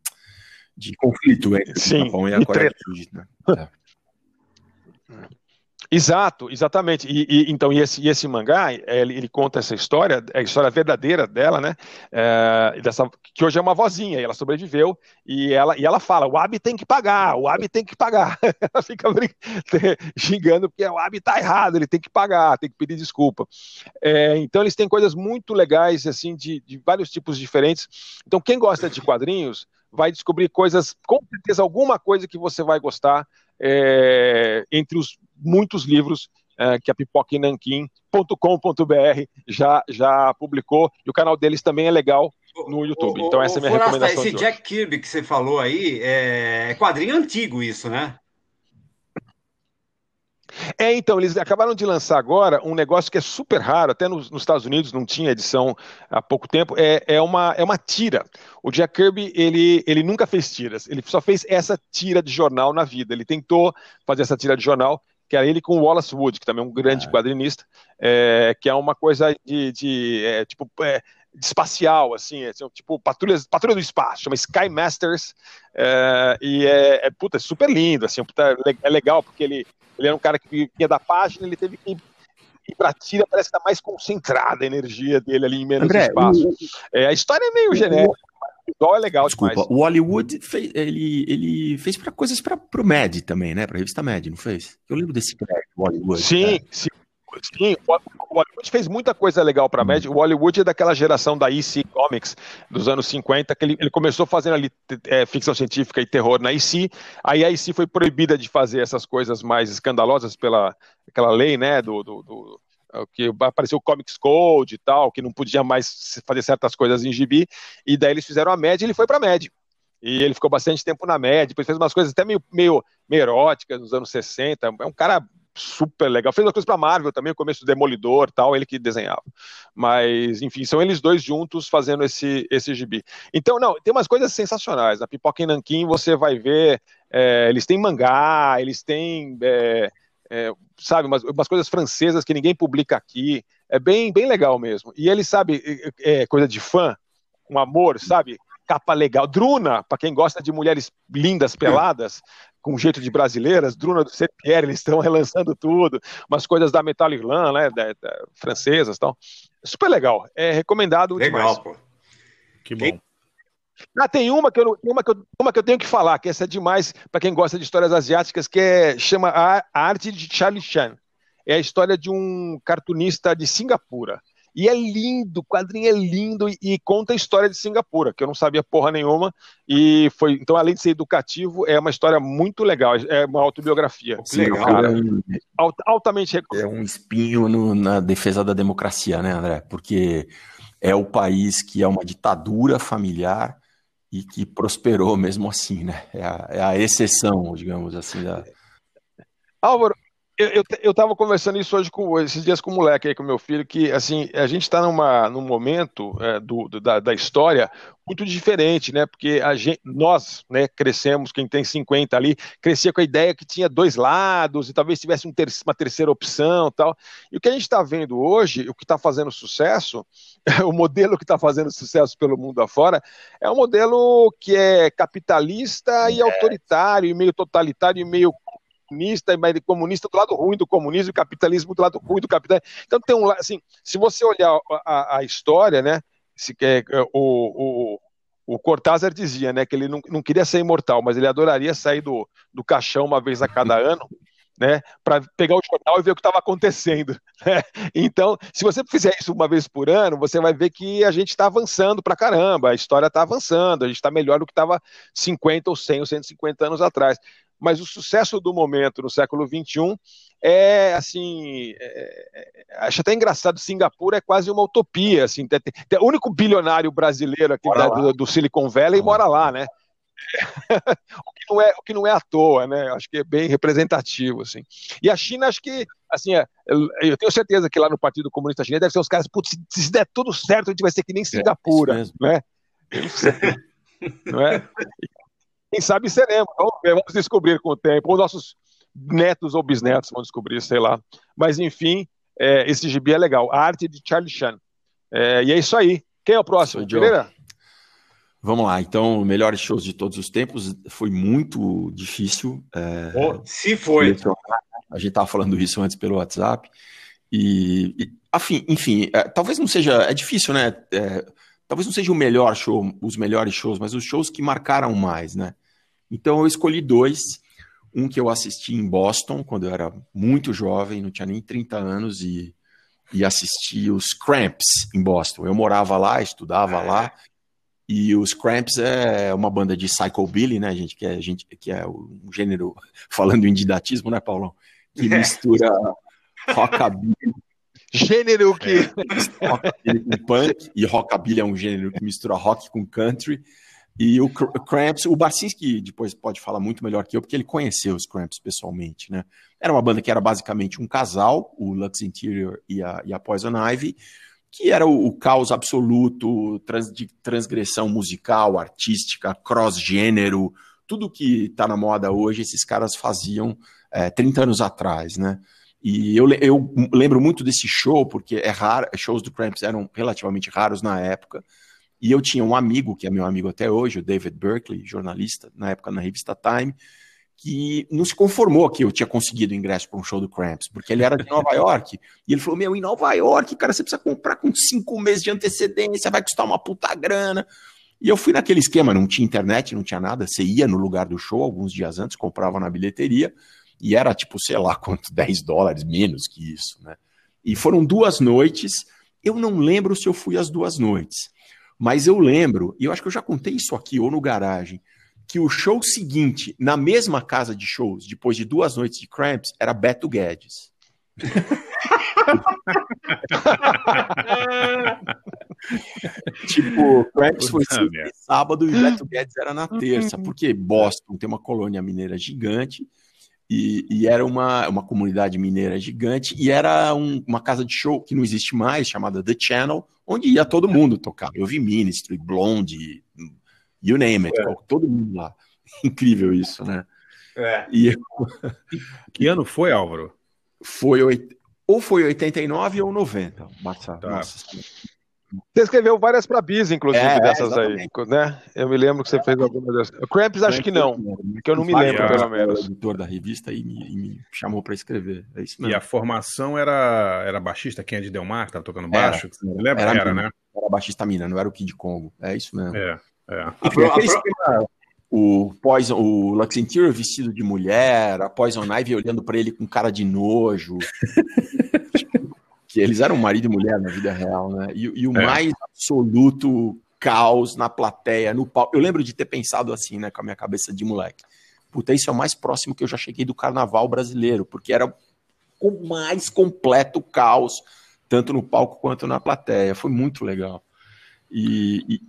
de conflito entre Sim, o Japão e a Coreia do Sul. Né? Exato, exatamente. E, e- então, e esse, e esse mangá, é, ele, ele conta essa história, é a história verdadeira dela, né? É, dessa, que hoje é uma vozinha, e ela sobreviveu, e ela, e ela fala: o Abi tem que pagar, o Abi tem que pagar. ela fica brin- xingando porque o Abi tá errado, ele tem que pagar, tem que pedir desculpa. É, então, eles têm coisas muito legais, assim, de, de vários tipos diferentes. Então, quem gosta de quadrinhos vai descobrir coisas, com certeza, alguma coisa que você vai gostar é, entre os muitos livros é, que a pipoquinanquim.com.br já, já publicou, e o canal deles também é legal no YouTube. Então, essa é a minha Forasta, recomendação esse. Jack Kirby que você falou aí é é quadrinho antigo isso, né? É, então, eles acabaram de lançar agora um negócio que é super raro, até nos, nos Estados Unidos não tinha edição há pouco tempo, é, é, uma, é uma tira. O Jack Kirby, ele, ele nunca fez tiras, ele só fez essa tira de jornal na vida. Ele tentou fazer essa tira de jornal, que era ele com o Wallace Wood, que também é um grande quadrinista, é, que é uma coisa de, de é, tipo, é, de espacial, assim, é, tipo patrulhas, patrulha do espaço, chama Sky Masters, é, e é, é, puta, é super lindo, assim, puta, é legal, porque ele, ele era um cara que vinha da página, ele teve que ir pra tira, parece que tá mais concentrada a energia dele ali em menos André, espaço. o- É, a história é meio genérica, o visual é legal Desculpa, demais. o Hollywood fez, ele, ele fez para coisas para pro Mad também, né? Pra revista Mad, não fez? Eu lembro desse cara, o Hollywood. Sim, é. sim. Sim, o o Hollywood fez muita coisa legal para a Mad. O Hollywood é daquela geração da EC Comics dos anos 50, que ele, ele começou fazendo ali é, ficção científica e terror na EC. Aí a EC foi proibida de fazer essas coisas mais escandalosas pela aquela lei, né, do, do, do- que apareceu o Comics Code e tal, que não podia mais fazer certas coisas em gibi. E daí eles fizeram a Mad e ele foi para a Mad. E ele ficou bastante tempo na Mad, depois fez umas coisas até meio, meio, meio eróticas nos anos 60. É um cara super legal. Fez umas coisas para Marvel também, o começo do Demolidor e tal, ele que desenhava. Mas, enfim, são eles dois juntos fazendo esse, esse gibi. Então, não, tem umas coisas sensacionais. Na Pipoca em Nanquim você vai ver, é, eles têm mangá, eles têm, é, é, sabe, umas, umas coisas francesas que ninguém publica aqui. É bem, bem legal mesmo. E ele, sabe, é, coisa de fã, um amor, sabe? Capa legal. Druna, para quem gosta de mulheres lindas, peladas, com jeito de brasileiras, Druna do Pierre, eles estão relançando tudo, umas coisas da Metal Irlande, né, da, da- francesas e tal. Super legal, é recomendado Legal, demais. pô. Que bom. Ah, tem uma que, eu, uma, que eu, uma que eu tenho que falar, que essa é demais para quem gosta de histórias asiáticas, que é, chama A Arte de Charlie Chan. É a história de um cartunista de Singapura. E é lindo, o quadrinho é lindo e, e conta a história de Singapura, que eu não sabia porra nenhuma. E foi, então, além de ser educativo, é uma história muito legal, é uma autobiografia. Singapura cara. é um- Alt- altamente é um espinho no- na defesa da democracia, né, André? Porque é o país que é uma ditadura familiar e que prosperou mesmo assim, né? É a, é a exceção, digamos assim. Da... Álvaro, eu, eu, conversando isso hoje com esses dias com o moleque aí, com meu filho, que assim, a gente está num momento é, do, do- da, da história muito diferente, né? Porque a gente, nós, né, crescemos, quem tem 50 ali, crescia com a ideia que tinha dois lados e talvez tivesse um ter- uma terceira opção e tal. E o que a gente está vendo hoje, o que está fazendo sucesso, o modelo que está fazendo sucesso pelo mundo afora, é um modelo que é capitalista e autoritário, e meio totalitário, e meio comunista, e meio comunista do lado ruim do comunismo, e capitalismo do lado ruim do capitalismo. Então tem um lado, assim, se você olhar a, a- história, né, se, é, é, o, o, o Cortázar dizia, né, que ele não, não queria ser imortal, mas ele adoraria sair do, do caixão uma vez a cada ano, né, para pegar o jornal e ver o que estava acontecendo. né? Então, se você fizer isso uma vez por ano, você vai ver que a gente está avançando para caramba, a história está avançando, a gente está melhor do que estava 50 ou 100 ou 150 anos atrás. Mas o sucesso do momento no século XXI é assim, é, é, acho até engraçado. Singapura é quase uma utopia. Assim, tem, tem- tem- o único bilionário brasileiro aqui da- do, do Silicon Valley mora lá, né? o, que não é, o que não é à toa, né? Acho que é bem representativo, assim. E a China, acho que, assim, é, eu tenho certeza que lá no Partido Comunista Chinês deve ser os caras, putz, se, se der tudo certo, a gente vai ser que nem Singapura, mesmo. né? não é? Quem sabe seremos. Vamos, ver, vamos descobrir com o tempo. Ou nossos netos ou bisnetos vão descobrir, sei lá. Mas, enfim, é, esse gibi é legal. A arte de Charlie Chan. É, e é isso aí. Quem é o próximo? Pereira? Vamos lá, então, melhores shows de todos os tempos. Foi muito difícil. é, Pô, se foi. A gente estava falando isso antes pelo WhatsApp. E, e, afim, enfim, é, talvez não seja. É difícil, né? É, talvez não seja o melhor show, os melhores shows, mas os shows que marcaram mais, né? Então eu escolhi dois. Um que eu assisti em Boston, quando eu era muito jovem, não tinha nem 30 anos, e, e assisti os Cramps em Boston. Eu morava lá, estudava lá, e os Cramps é uma banda de psychobilly, né, gente? Que é, gente, que é um gênero, falando em didatismo, né, Paulão? Que mistura rockabilly. Gênero que. rockabilly com punk, e rockabilly é um gênero que mistura rock com country. E o Cr- Cramps, o Barcinski depois pode falar muito melhor que eu, porque ele conheceu os Cramps pessoalmente, né? Era uma banda que era basicamente um casal, o Lux Interior e a, e a Poison Ivy, que era o, o caos absoluto trans- de transgressão musical, artística, cross-gênero, tudo que tá na moda hoje, esses caras faziam é, 30 anos atrás, né? E eu, eu lembro muito desse show, porque é raro, shows do Cramps eram relativamente raros na época, e eu tinha um amigo, que é meu amigo até hoje, o David Berkeley, jornalista, na época na revista Time, que não se conformou que eu tinha conseguido ingresso para um show do Cramps, porque ele era de Nova York. E ele falou: Meu, em Nova York, cara, você precisa comprar com cinco meses de antecedência, vai custar uma puta grana. E eu fui naquele esquema, não tinha internet, não tinha nada. Você ia no lugar do show alguns dias antes, comprava na bilheteria, e era tipo, sei lá quanto, 10 dólares, menos que isso, né? E foram duas noites. Eu não lembro se eu fui às duas noites. Mas eu lembro, e eu acho que eu já contei isso aqui ou no garagem, que o show seguinte, na mesma casa de shows, depois de duas noites de Cramps, era Beto Guedes. tipo, Cramps foi sábado e Beto Guedes era na terça, porque Boston tem uma colônia mineira gigante e, e era uma, uma comunidade mineira gigante e era um- uma casa de show que não existe mais, chamada The Channel, onde ia todo mundo tocar. Eu vi Ministry, Blonde, you name it, todo mundo lá. Incrível isso, né? É. E Que ano foi, Álvaro? foi oit- ou foi 89 ou 90, Marcelo. Tá. Nossa, Você escreveu várias para Bis, inclusive, É, dessas aí, exatamente. né? Eu me lembro que você fez algumas dessas. O Cramps acho que não, que eu não me lembro, pelo menos. editor da revista e me, e me chamou para escrever. É isso E mesmo. a formação era, era baixista, quem é de Delmar, que tava tocando Era. baixo? Você lembra? Era, Era, mina, né? era baixista mina, não era o Kid Congo. É isso mesmo. É, é. Enfim, aquele esquema, o Poison, o Lux Interior vestido de mulher, a Poison Ivy olhando pra ele com cara de nojo. que eles eram marido e mulher na vida real, né? E, e o É. mais absoluto caos na plateia, no palco. Eu lembro de ter pensado assim, né, com a minha cabeça de moleque. Puta, isso é o mais próximo que eu já cheguei do carnaval brasileiro, porque era o mais completo caos, tanto no palco quanto na plateia. Foi muito legal. E, e,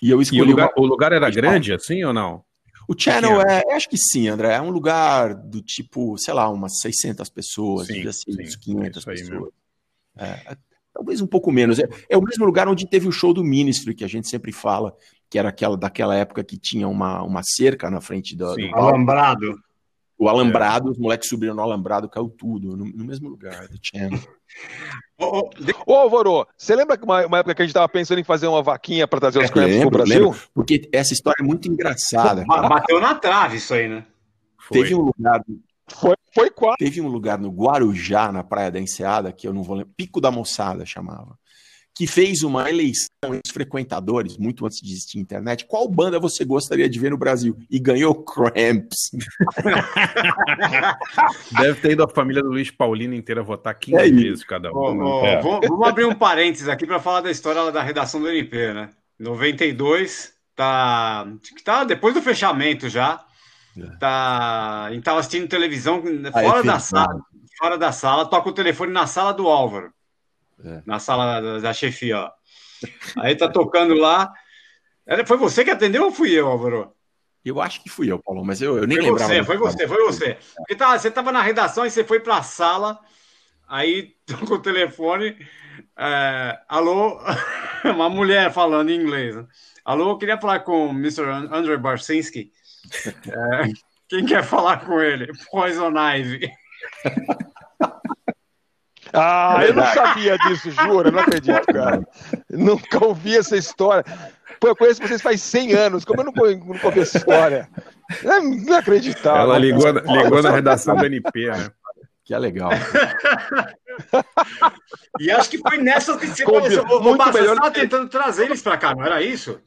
e eu E escolhi o lugar, uma- o lugar era grande, assim, ou não? o Channel é, acho que sim, André, é um lugar do tipo, sei lá, umas 600 pessoas, Sim, ser sim, uns 500 é pessoas. É, é, talvez um pouco menos. É, é o mesmo lugar onde teve o show do Ministry, que a gente sempre fala, que era aquela daquela época que tinha uma, uma cerca na frente do, do Sim. palco. Alambrado. O alambrado, os moleques subiram no alambrado, caiu tudo, no, no mesmo lugar, do. Ô, Alvaro, você lembra que uma, uma época que a gente tava pensando em fazer uma vaquinha para trazer os Cramps pro Lembro, Brasil? lembro, porque essa história é muito engraçada. Bateu na trave isso aí, né? Foi. Teve um lugar Foi, foi quase. Teve um lugar no Guarujá, na Praia da Enseada, que eu não vou lembrar, Pico da Moçada chamava, que fez uma eleição entre os frequentadores, muito antes de existir internet, qual banda você gostaria de ver no Brasil? E ganhou Cramps. Deve ter ido a família do Luiz Paulino inteira votar 15 É vezes cada um. ô, É. vamos, vamos abrir um parênteses aqui para falar da história da redação do NP, né? 92, tá, tá depois do fechamento já. Tá, a gente tava assistindo televisão Ah, é fora da sala, fora da sala, toca o telefone na sala do Álvaro. É. Na sala da, da chefia, ó. Aí tá tocando lá. Era- Foi você que atendeu ou fui eu, Álvaro? Eu acho que fui eu, Paulo, mas eu, eu nem Foi lembrava. você, foi você, foi você. Porque tá, você tava na redação e você foi pra sala, aí tocou o telefone, é, alô, uma mulher falando em inglês. né? Alô, eu queria falar com o Mr. An- André Barcinski. É, quem quer falar com ele? Poison Ivy. Ah, eu não sabia disso, juro, eu não acredito, cara. Nunca ouvi essa história. Pô, eu conheço vocês faz 100 anos, como eu não, conhe- nunca ouvi essa história? É inacreditável. Ela ligou, ligou na redação do NP, né? Que é legal. E acho que foi nessa que você Combina- ô, muito você melhor tentando trazer eles pra cá, não era isso?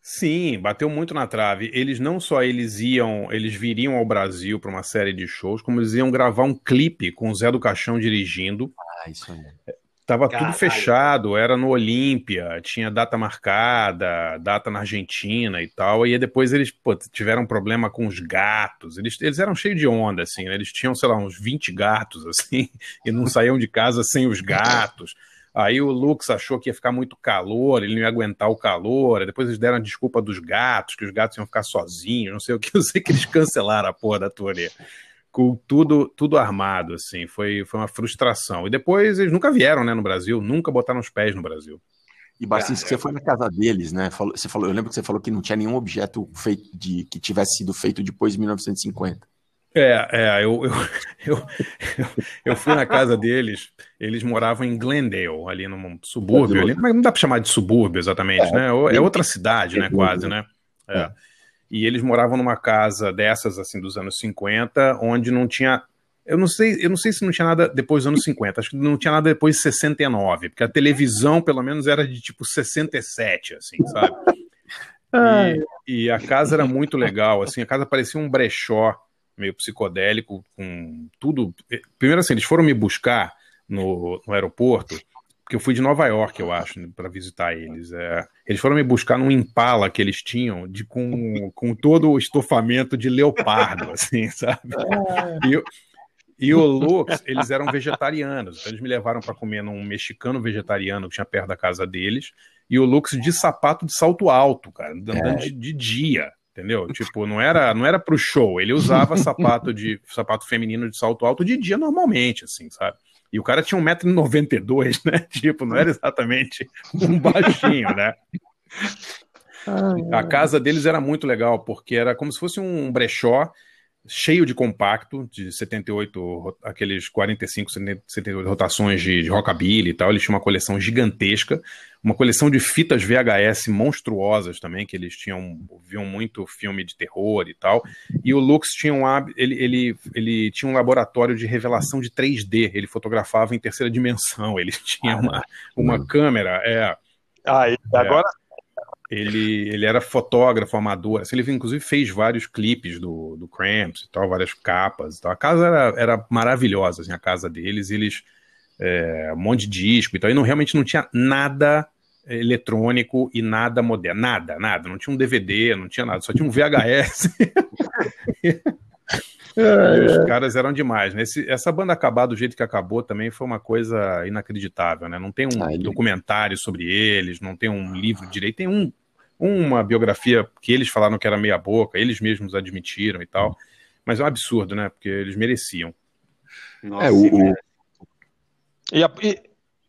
Sim, bateu muito na trave. Eles não só eles iam, eles viriam ao Brasil para uma série de shows, como eles iam gravar um clipe com o Zé do Caixão dirigindo. Ah, isso aí. Tava Caralho. tudo fechado, era no Olímpia, tinha data marcada, data na Argentina e tal. E aí depois eles pô, tiveram problema com os gatos. Eles, eles eram cheios de onda, assim, né? Eles tinham, sei lá, uns 20 gatos, assim, e não saíam de casa sem os gatos. Aí o Lux achou que ia ficar muito calor, ele não ia aguentar o calor. aí Depois eles deram a desculpa dos gatos, que os gatos iam ficar sozinhos, não sei o que. Eu sei que eles cancelaram a porra da turnê. Com tudo, tudo armado, assim. Foi, foi uma frustração. E depois eles nunca vieram, né, no Brasil. Nunca botaram os pés no Brasil. E Barcinski, você foi na casa deles, né? Falou- Você falou, eu lembro que você falou que não tinha nenhum objeto feito de que tivesse sido feito depois de 1950. É, é, eu, eu, eu, eu, eu fui na casa deles, eles moravam em Glendale, ali num subúrbio, ali, mas não dá pra chamar de subúrbio exatamente, É, né? É outra cidade, né, quase, né? É. E eles moravam numa casa dessas, assim, dos anos 50, onde não tinha... Eu não sei, eu não sei se não tinha nada depois dos anos 50, acho que não tinha nada depois de 69, porque a televisão, pelo menos, era de tipo 67, assim, sabe? E, e a casa era muito legal, assim, a casa parecia um brechó meio psicodélico, com tudo. Primeiro, assim, eles foram me buscar no, no aeroporto, porque eu fui de Nova York, eu acho, para visitar eles. É, eles foram me buscar num Impala que eles tinham, de, com, com todo o estofamento de leopardo, assim, sabe? E, eu- e o Lux, eles eram vegetarianos, então eles me levaram para comer num mexicano vegetariano que tinha perto da casa deles, e o Lux de sapato de salto alto, cara, andando de, de dia, entendeu? Tipo, não era, não era pro show, ele usava sapato de sapato feminino de salto alto de dia normalmente, assim, sabe? E o cara tinha 1,92m, né? Tipo, não era exatamente um baixinho, né? A casa deles era muito legal, porque era como se fosse um brechó cheio de compacto, de 78, ro- aqueles 45, 78 rotações de, de rockabilly e tal. Eles tinham uma coleção gigantesca, uma coleção de fitas VHS monstruosas também, que eles tinham, viam muito filme de terror e tal. E o Lux tinha um, ele, ele, ele tinha um laboratório de revelação de 3D, ele fotografava em terceira dimensão, ele tinha uma, uma câmera, é. Aí, agora Ele, ele era fotógrafo amador. assim, ele inclusive fez vários clipes do, do Cramps e tal, várias capas. e tal. A casa era, era maravilhosa, assim, a casa deles. Eles. é, um monte de disco e tal. E não, realmente não tinha nada eletrônico e nada moderno. Nada, nada. Não tinha um DVD, não tinha nada. Só tinha um VHS. Os caras eram demais, né? Esse- essa banda acabar do jeito que acabou também foi uma coisa inacreditável, né? Não tem um documentário sobre eles, não tem um livro direito, tem um, uma biografia que eles falaram que era meia boca, eles mesmos admitiram e tal. Mas é um absurdo, né? Porque eles mereciam. É, o, o- E, a, e,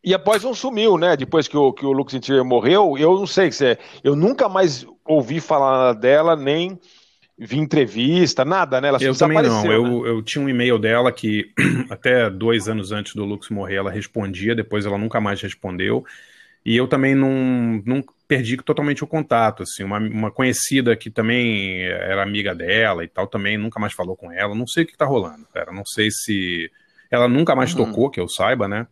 e a Poison sumiu, né? Depois que o, que o Lux Interior morreu, eu não sei se é. Eu nunca mais ouvi falar dela, nem vi entrevista, nada, né? Ela Eu também não. desapareceu, né? Eu, eu tinha um e-mail dela que até dois anos antes do Lux morrer ela respondia, depois ela nunca mais respondeu. E eu também não, não perdi totalmente o contato. Assim, uma, uma conhecida que também era amiga dela e tal, também nunca mais falou com ela. Não sei o que tá rolando, cara. Não sei se. Ela nunca mais Uhum. tocou, que eu saiba, né?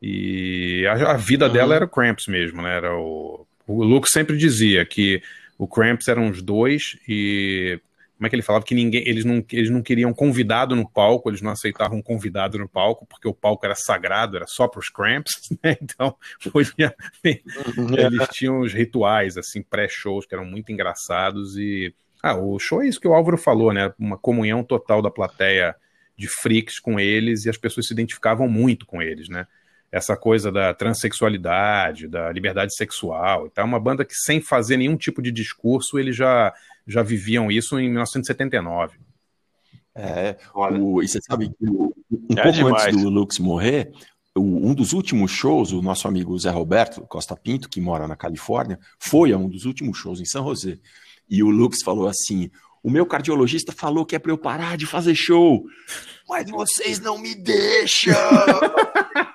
E a, a vida Uhum. dela era o Cramps mesmo, né? Era o, o Luke sempre dizia que o Cramps eram os dois e como é que ele falava que ninguém eles não, eles não queriam convidado no palco, eles não aceitavam convidado no palco porque o palco era sagrado, era só para os Cramps, né? Então podia, eles tinham os rituais assim pré-shows que eram muito engraçados e ah, o show é isso que o Álvaro falou, né? Uma comunhão total da plateia de freaks com eles e as pessoas se identificavam muito com eles, né? Essa coisa da transexualidade, da liberdade sexual e tal. Uma banda que, sem fazer nenhum tipo de discurso, eles já, já viviam isso em 1979. É, o- e você sabe que o- um É pouco demais. antes do Lux morrer, o- um dos últimos shows, o nosso amigo Zé Roberto Costa Pinto, que mora na Califórnia, foi a um dos últimos shows em São José. E o Lux falou assim: o meu cardiologista falou que é para eu parar de fazer show, mas vocês não me deixam.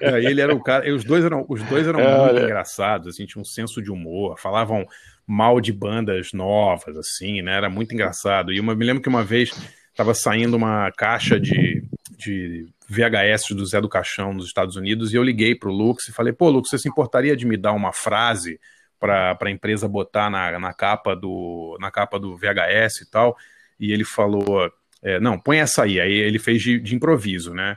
É, ele era o cara, e os dois eram, os dois eram É, muito engraçados, assim, tinham um senso de humor, falavam mal de bandas novas, assim, né? Era muito engraçado. E eu me lembro que uma vez estava saindo uma caixa de, de VHS do Zé do Caixão nos Estados Unidos e eu liguei pro Lux e falei, pô, Lux, você se importaria de me dar uma frase para a empresa botar na, na, capa do, na capa do VHS e tal? E ele falou, é, não, põe essa aí. Aí ele fez de, de improviso, né?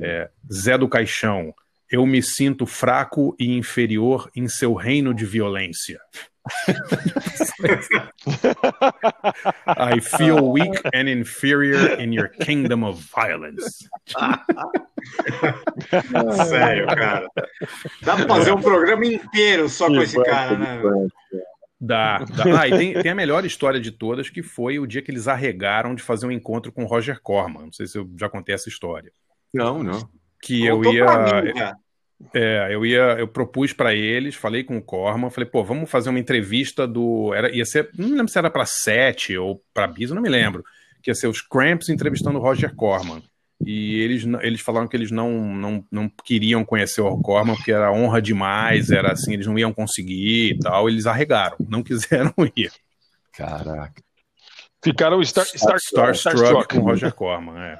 É, Zé do Caixão, eu me sinto fraco e inferior em seu reino de violência. I feel weak and inferior in your kingdom of violence. Sério, cara. Dá pra fazer um programa inteiro só com esse cara, né? Dá, dá. Ah, e tem, tem a melhor história de todas, que foi o dia que eles arregaram de fazer um encontro com o Roger Corman. Não sei se eu já contei essa história. Não, não. Que eu Contou ia. mim, cara. É, eu ia, eu propus pra eles, falei com o Corman, falei, pô, vamos fazer uma entrevista do, era, ia ser, não lembro se era pra Sete ou pra Bis, eu não me lembro, que ia ser os Cramps entrevistando o Roger Corman. E eles, eles falaram que eles não, não, não queriam conhecer o Corman, porque era honra demais, era assim, eles não iam conseguir e tal, eles arregaram, não quiseram ir. Caraca. Ficaram star, star, Starstruck starstruck. com o Roger Corman, é.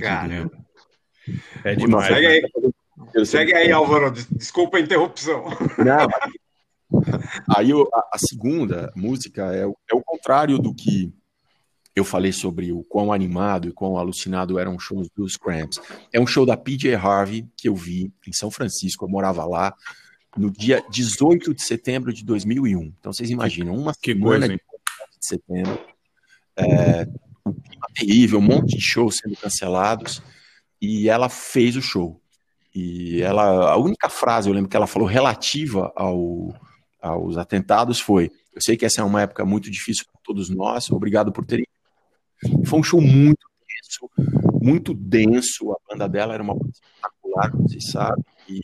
Caramba. É demais. Segue né? aí. Segue aí, Álvaro. Des- Desculpa a interrupção. Não, Aí a, a segunda música é, o- é o contrário do que eu falei sobre o quão animado e quão alucinado eram os shows dos Cramps. É um show da PJ Harvey que eu vi em São Francisco, eu morava lá, no dia 18 de setembro de 2001. Então vocês imaginam, uma Que semana coisa, de hein? 18 de setembro, é, um clima terrível, um monte de shows sendo cancelados, e ela fez o show. E ela, a única frase, eu lembro que ela falou relativa ao, aos atentados foi: Eu sei que essa é uma época muito difícil para todos nós, obrigado por terem. Foi um show muito denso, muito denso. A banda dela era uma banda espetacular, como vocês sabem, e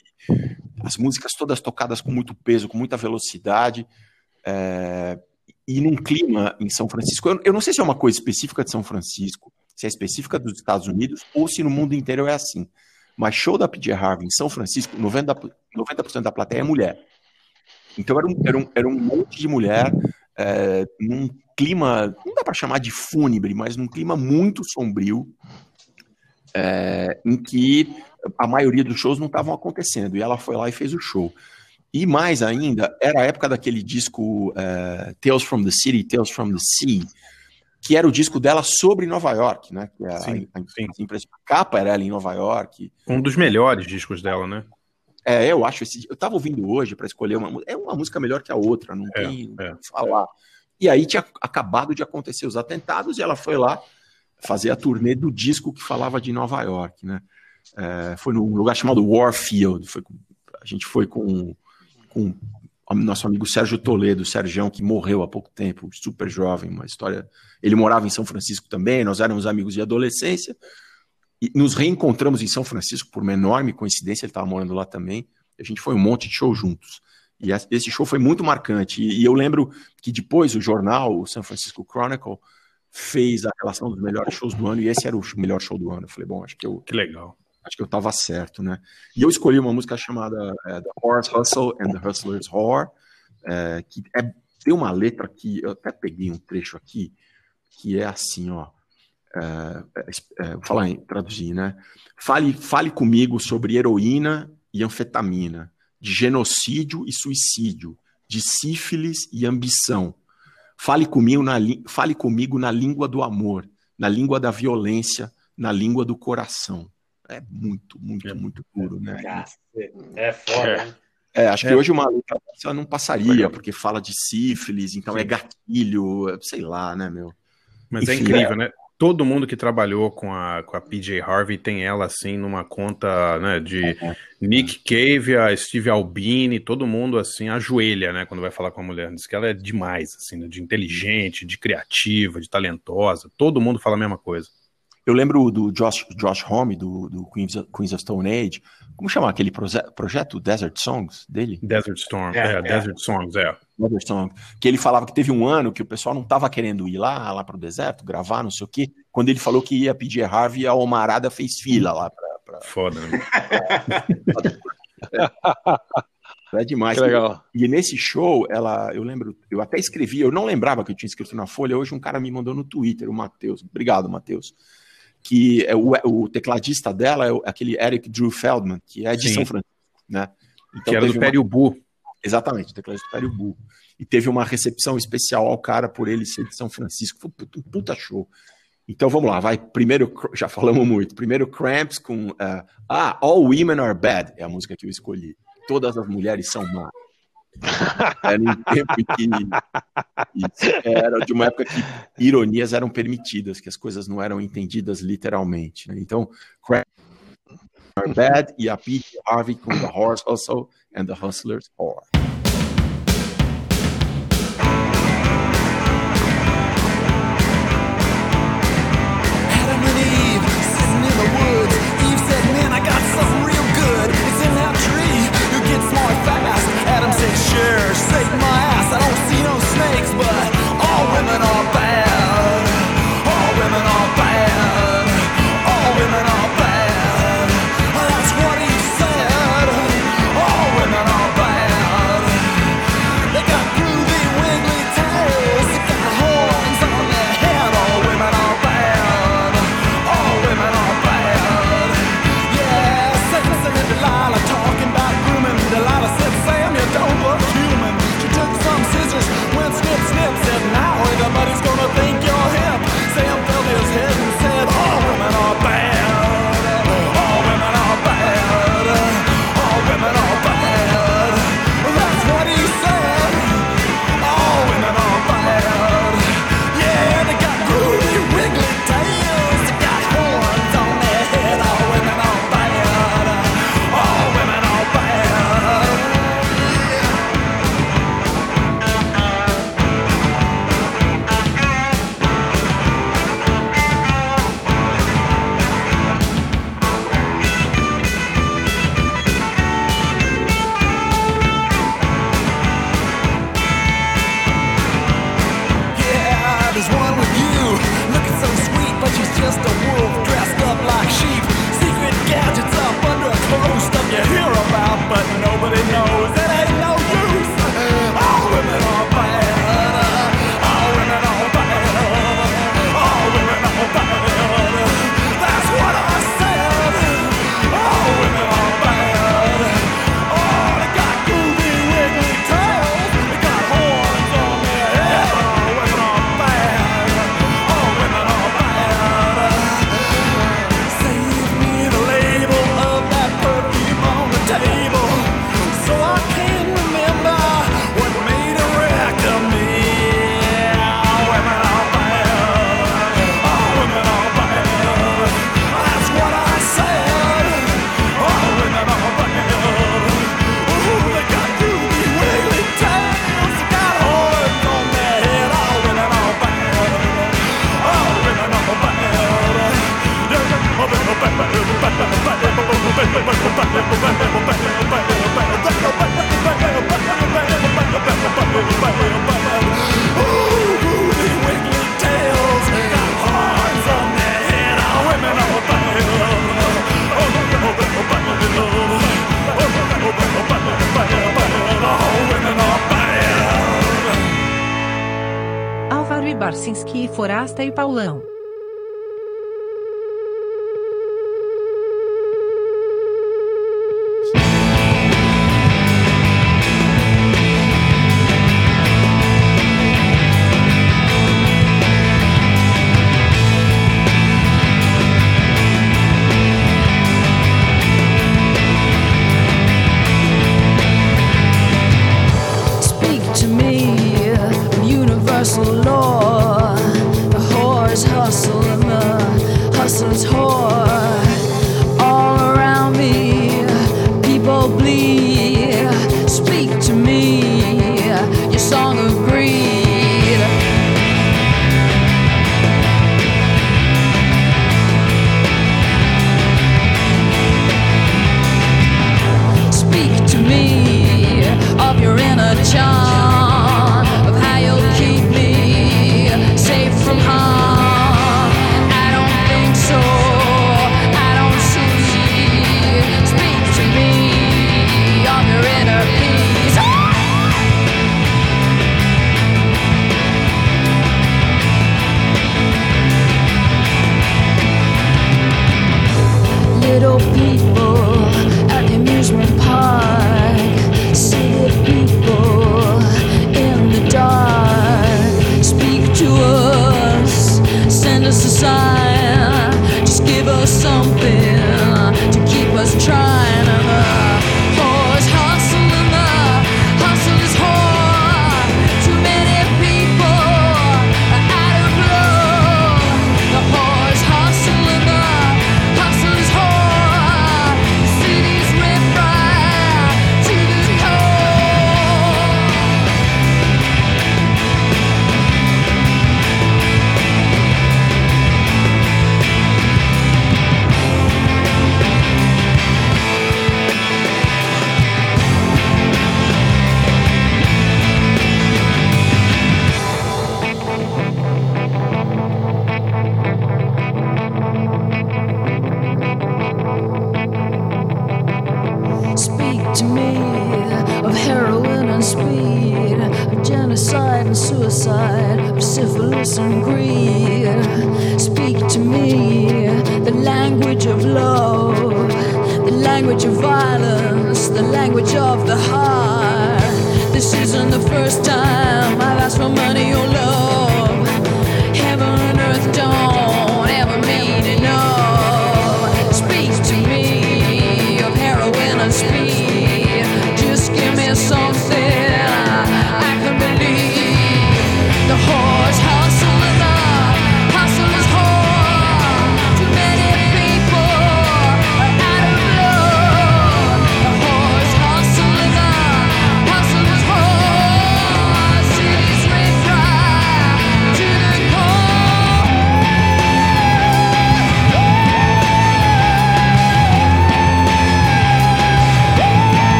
as músicas todas tocadas com muito peso, com muita velocidade. é, e num clima em São Francisco, eu, eu não sei se é uma coisa específica de São Francisco, se é específica dos Estados Unidos, ou se no mundo inteiro é assim. Mas show da PJ Harvey em São Francisco, 90%, 90 da plateia é mulher. Então era um, era um, era um monte de mulher é, num clima, não dá para chamar de fúnebre, mas num clima muito sombrio, é, em que a maioria dos shows não estavam acontecendo. E ela foi lá e fez o show. E mais ainda, era a época daquele disco é, Tales from the City, Tales from the Sea, que era o disco dela sobre Nova York, né? Que a, Sim, a, a, a capa era ela em Nova York. Um dos melhores discos dela, né? É, eu acho esse. Eu tava ouvindo hoje para escolher uma música. É uma música melhor que a outra, não É, tem o é. que falar. E aí tinha acabado de acontecer os atentados e ela foi lá fazer a turnê do disco que falava de Nova York, né? É, foi num lugar chamado Warfield. Foi a gente foi com, com o nosso amigo Sérgio Toledo, o Sérgio, que morreu há pouco tempo, super jovem, uma história. Ele morava em São Francisco também, nós éramos amigos de adolescência. E nos reencontramos em São Francisco por uma enorme coincidência, ele estava morando lá também. A gente foi um monte de show juntos. E es- esse show foi muito marcante. E, eu lembro que depois o jornal, o San Francisco Chronicle, fez a relação dos melhores shows do ano, e esse era o melhor show do ano. Eu falei, bom, acho que eu, Que legal. acho que eu tava certo, né? E eu escolhi uma música chamada é, The Horse Hustle and the Hustler's Whore, é, que é, tem uma letra que eu até peguei um trecho aqui, que é assim, ó. É, é, vou falar em traduzir, né? Fale, fale comigo sobre heroína e anfetamina, de genocídio e suicídio, de sífilis e ambição. Fale comigo, na, fale comigo na língua do amor, na língua da violência, na língua do coração. É muito, muito, muito duro, né? É foda. hein? É, acho que É. hoje uma letra dessa não passaria, porque fala de sífilis, então é gatilho, é, sei lá, né, meu? Mas é Enfim, incrível, né? Todo mundo que trabalhou com a, com a PJ Harvey tem ela assim numa conta né, de Nick Cave, a Steve Albini, todo mundo assim ajoelha, né, quando vai falar com a mulher. Diz que ela é demais, assim, né, de inteligente, de criativa, de talentosa. Todo mundo fala a mesma coisa. Eu lembro do Josh, Josh Homme, do, do Queens, of- Queens of Stone Age. Como chama aquele proje- projeto Desert Songs dele? Desert Storm, É, é, é. Desert Songs, é. Desert Songs. Que ele falava que teve um ano que o pessoal não estava querendo ir lá, lá pro deserto, gravar, não sei o quê. Quando ele falou que ia pedir Harvey, a Omarada fez fila lá pra. pra... Foda, né? É demais. Que legal. E nesse show, ela, eu lembro, eu até escrevi, eu não lembrava que eu tinha escrito na Folha, hoje um cara me mandou no Twitter, o Matheus, obrigado, Matheus, que é o, o tecladista dela é aquele Eric Drew Feldman, que é de Sim. São Francisco, né? Então que era do uma- Pério Bu. Exatamente, o tecladista do Pério Bu. E teve uma recepção especial ao cara por ele ser de São Francisco. Foi um puta- show. Então vamos lá, vai. Primeiro, já falamos muito. Primeiro, Cramps com. eh, ah, All Women Are Bad é a música que eu escolhi. Todas as mulheres são más. Era um tempo que era de uma época que ironias eram permitidas, que as coisas não eram entendidas literalmente. Né? Então, crack are bad e a Pete Harvey com The Horse Hustle and The Hustler's Whore. Six sure, shake my ass. I don't see no snakes, but. Costa e Paulão.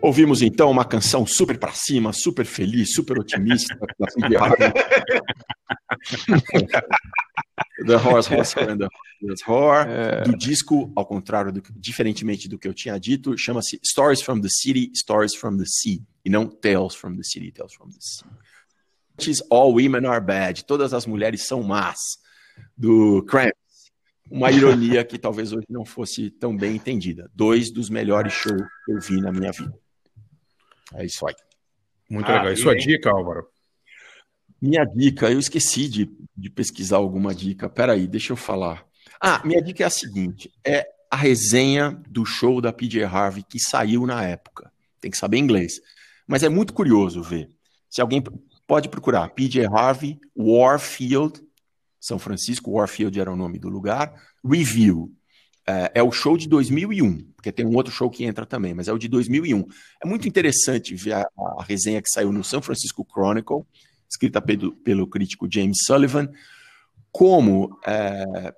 Ouvimos então uma canção super pra cima, super feliz, super otimista. da. The Horse Hustler and the Horse Whore, do disco, ao contrário, do, diferentemente do que eu tinha dito, chama-se Stories from the City, Stories from the Sea, e não Tales from the City, Tales from the Sea. All Women Are Bad, todas as mulheres são más, do Cramps. Uma ironia que talvez hoje não fosse tão bem entendida. Dois dos melhores shows que eu vi na minha vida. É isso aí. Muito Ah, legal. E sua e- dica, Álvaro? Minha dica, eu esqueci de, de pesquisar alguma dica. Peraí, deixa eu falar. Ah, minha dica é a seguinte: é a resenha do show da PJ Harvey que saiu na época. Tem que saber inglês. Mas é muito curioso ver. Se alguém pode procurar PJ Harvey, Warfield, São Francisco, Warfield era o nome do lugar, Review. É, é o show de 2001, porque tem um outro show que entra também, mas é o de 2001. É muito interessante ver a, a resenha que saiu no São Francisco Chronicle, escrita pelo, pelo crítico James Sullivan, como, é,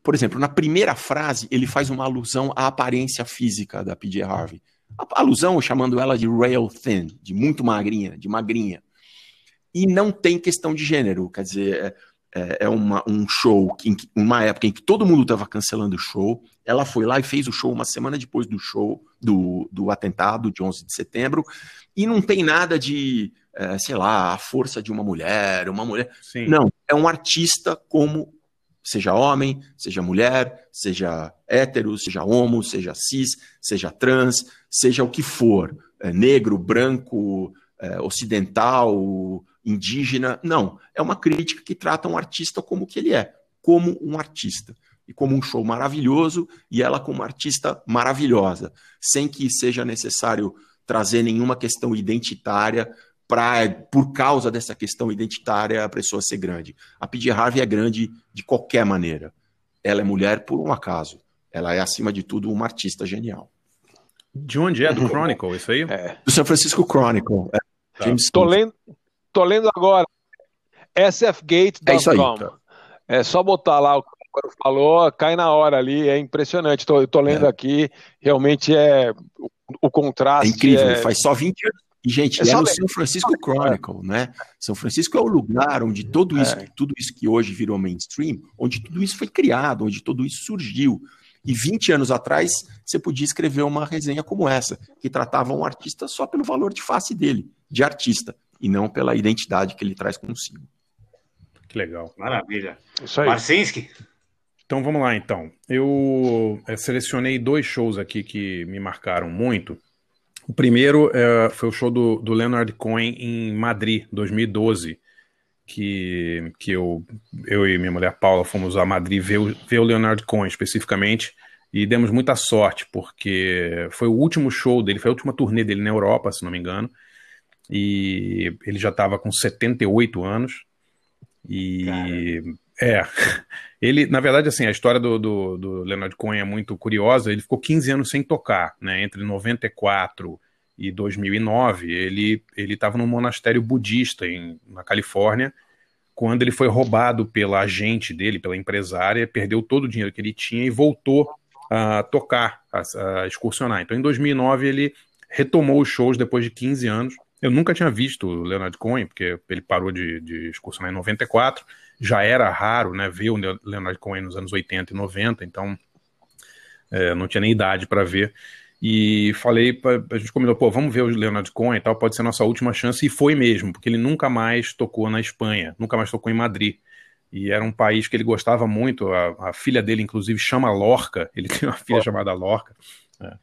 por exemplo, na primeira frase ele faz uma alusão à aparência física da PJ Harvey. A alusão chamando ela de rail thin, de muito magrinha, de magrinha. E não tem questão de gênero, quer dizer, é, é uma, um show, que, uma época em que todo mundo estava cancelando o show, ela foi lá e fez o show uma semana depois do show, do, do atentado de 11 de setembro, e não tem nada de, é, sei lá, a força de uma mulher, uma mulher. Sim. Não, é um artista como seja homem, seja mulher, seja hétero, seja homo, seja cis, seja trans, seja o que for, é, negro, branco, é, ocidental, indígena. Não, é uma crítica que trata um artista como que ele é, como um artista. E como um show maravilhoso, e ela como uma artista maravilhosa, sem que seja necessário trazer nenhuma questão identitária para, por causa dessa questão identitária, a pessoa ser grande. A PJ Harvey é grande de qualquer maneira. Ela é mulher por um acaso. Ela é, acima de tudo, uma artista genial. De onde é? Do Chronicle, isso aí? É. Do San Francisco Chronicle. É, James Tô lendo, tô lendo agora É sfgate.com. tá. É só botar lá o que o falou, cai na hora ali, é impressionante. Tô, eu tô lendo aqui, realmente é o, o É contraste. incrível, é- faz só 20 anos. E, gente, É é, ler. São Francisco Chronicle, né? São Francisco é o lugar onde tudo isso, tudo isso que hoje virou mainstream, onde tudo isso foi criado, onde tudo isso surgiu. E 20 anos atrás, você podia escrever uma resenha como essa, que tratava um artista só pelo valor de face dele, de artista, e não pela identidade que ele traz consigo. Que legal. Maravilha. Isso aí. Marcinski? Então vamos lá, então. Eu eh, selecionei dois shows aqui que me marcaram muito. O primeiro eh, foi o show do, do Leonard Cohen em Madrid, 2012, que, que eu, eu e minha mulher Paula fomos a Madrid ver, o- ver o Leonard Cohen especificamente e demos muita sorte, porque foi o último show dele, foi a última turnê dele na Europa, se não me engano, e ele já estava com 78 anos. E é, ele, na verdade, assim, a história do, do, do Leonard Cohen é muito curiosa. Ele ficou 15 anos sem tocar, né? Entre 94 e 2009, ele ele estava num monastério budista em, na Califórnia, quando ele foi roubado pela agente dele, pela empresária, perdeu todo o dinheiro que ele tinha e voltou a tocar, a, a excursionar. Então, em 2009, ele retomou os shows depois de 15 anos. Eu nunca tinha visto o Leonard Cohen, porque ele parou de, de excursionar em 94. Já era raro né, ver o Leonard Cohen nos anos 80 e 90, então é, não tinha nem idade para ver. E falei, pra, a gente combinou, pô, vamos ver o Leonard Cohen e tal, pode ser a nossa última chance, e foi mesmo, porque ele nunca mais tocou na Espanha, nunca mais tocou em Madrid. E era um país que ele gostava muito, a, a filha dele, inclusive, chama Lorca, ele tem uma filha chamada Lorca. É.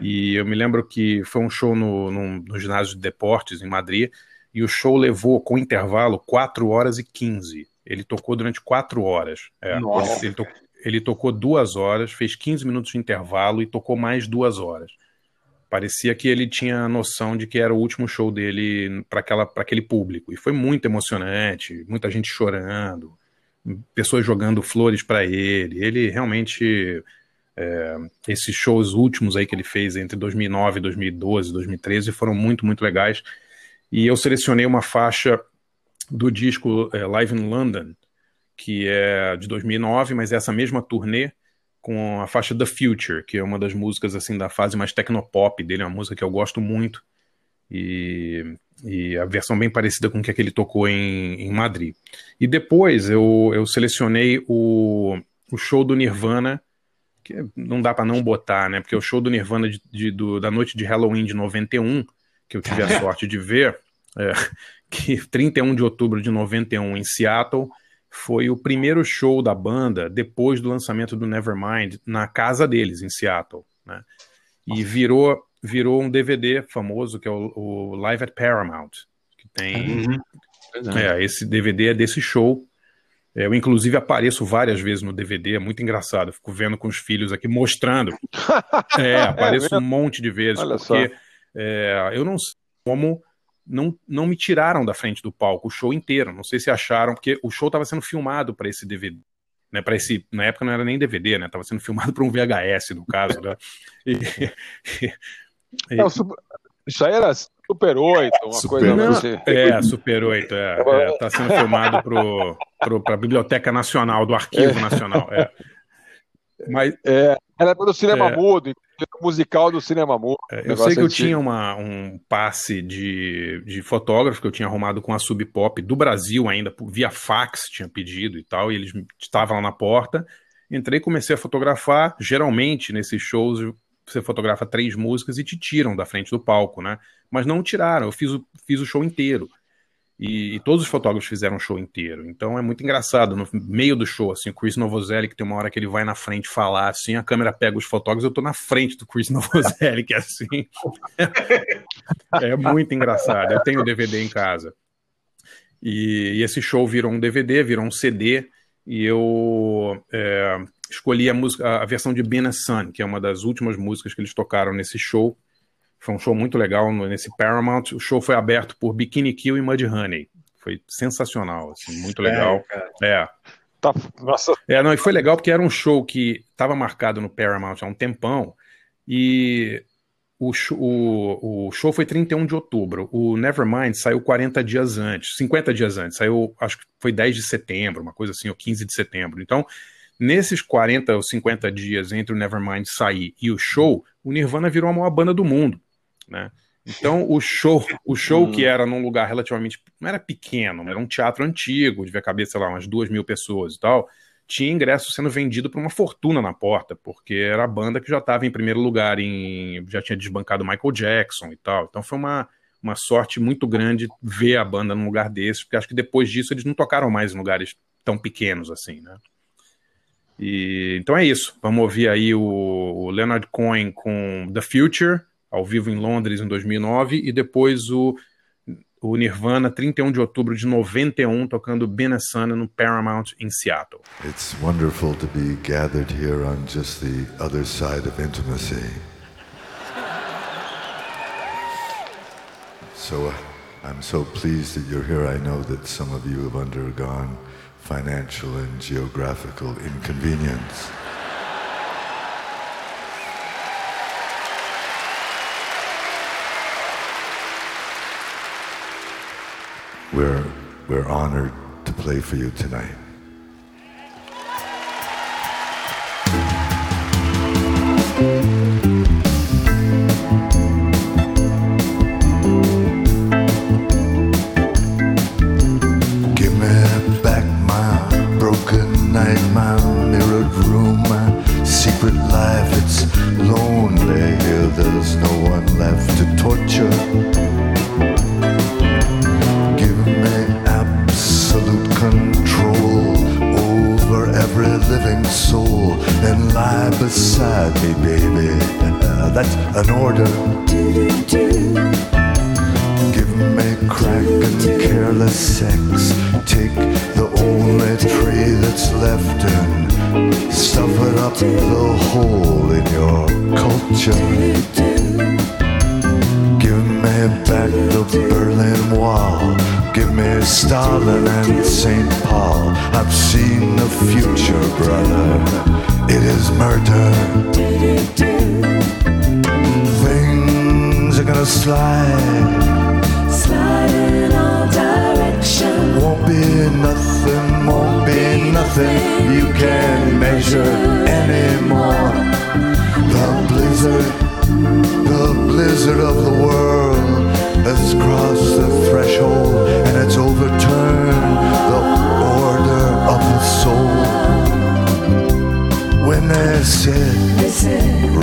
E eu me lembro que foi um show no, no, no ginásio de deportes em Madrid, e o show levou, com intervalo, 4 horas e 15. Ele tocou durante 4 horas. É, Nossa. Ele, to, ele tocou duas horas, fez 15 minutos de intervalo e tocou mais duas horas. Parecia que ele tinha noção de que era o último show dele para aquele público. E foi muito emocionante, muita gente chorando, pessoas jogando flores para ele. Ele realmente é, esses shows últimos aí que ele fez entre 2009, 2012, 2013 foram muito, muito legais. E eu selecionei uma faixa do disco é, Live in London, que é de 2009, mas é essa mesma turnê com a faixa The Future, que é uma das músicas assim da fase mais tecnopop dele, é uma música que eu gosto muito. E, e a versão bem parecida com o que ele tocou em, em Madrid. E depois eu, eu selecionei o, o show do Nirvana, que não dá para não botar, né? Porque o show do Nirvana de, de, do, da noite de Halloween de 91, que eu tive a sorte de ver, é, que 31 de outubro de 91 em Seattle, foi o primeiro show da banda depois do lançamento do Nevermind na casa deles, em Seattle. Né? E virou, virou um DVD famoso, que é o, o Live at Paramount, que tem... Uhum. É, esse DVD é desse show. Eu, inclusive, apareço várias vezes no DVD, é muito engraçado. Eu fico vendo com os filhos aqui, mostrando. É, apareço É um monte de vezes, Olha porque é, eu não sei como não, não me tiraram da frente do palco o show inteiro. Não sei se acharam, porque o show estava sendo filmado para esse DVD. Né, para esse, na época não era nem DVD, né? Tava sendo filmado para um VHS, no caso, né? E, e- Não, super- Isso aí era Super 8, uma coisa Não, assim. É, Super 8, é, é, tá sendo filmado pro, pro, pra Biblioteca Nacional, do Arquivo Nacional. É. Mas, É, era pelo cinema É. mudo, musical do cinema mudo. É, eu sei que eu tinha uma, um passe de, de fotógrafo que eu tinha arrumado com a Sub Pop do Brasil ainda, via fax, tinha pedido e tal, e eles estavam lá na porta. Entrei, comecei a fotografar. Geralmente, nesses shows, você fotografa três músicas e te tiram da frente do palco, né? Mas não tiraram, eu fiz o, fiz o show inteiro. E, e todos os fotógrafos fizeram o show inteiro. Então é muito engraçado. No meio do show, assim, o Chris Novoselli, que tem uma hora que ele vai na frente falar, assim, a câmera pega os fotógrafos, eu tô na frente do Chris é assim. é muito engraçado. Eu tenho o DVD em casa. E, e esse show virou um DVD, virou um CD, e eu é, escolhi a, música, a versão de Been a Sun, que é uma das últimas músicas que eles tocaram nesse show. Foi um show muito legal nesse Paramount. O show foi aberto por Bikini Kill e Mudhoney. Foi sensacional, assim, muito legal. É. Tá, nossa. É, não, e foi legal porque era um show que estava marcado no Paramount há um tempão e o, sho- o, o show foi 31 de outubro. O Nevermind saiu 40 dias antes, 50 dias antes. Saiu, acho que foi 10 de setembro, uma coisa assim, ou 15 de setembro. Então, nesses 40 ou 50 dias entre o Nevermind sair e o show, o Nirvana virou a maior banda do mundo, né? Então, o show, o show que era num lugar relativamente. não era pequeno, era um teatro antigo, devia caber, sei lá, umas duas mil pessoas e tal. Tinha ingresso sendo vendido por uma fortuna na porta, porque era a banda que já estava em primeiro lugar, em, já tinha desbancado Michael Jackson e tal. Então foi uma, uma sorte muito grande ver a banda num lugar desse, porque acho que depois disso eles não tocaram mais em lugares tão pequenos assim, né? E, então é isso. Vamos ouvir aí o, o Leonard Cohen com The Future, ao vivo em Londres em 2009, e depois o, o Nirvana, 31 de outubro de 91, tocando Benessana no Paramount em Seattle. It's wonderful to be gathered here on just the other side of intimacy. So uh, I'm so pleased that you're here. I know that some of you have undergone financial and geographical inconvenience. we're, we're honored to play for you tonight. that's an order. Give me crack and careless sex. Take the only tree that's left and stuff it up the hole in your culture. Give me back the Berlin Wall. Give me Stalin and St. Paul. I've seen the future, brother. It is murder. slide. Slide in all directions. Won't be nothing, won't, won't be nothing you can measure anymore. The blizzard, the blizzard of the world has crossed the threshold and it's overturned the order of the soul. When they said,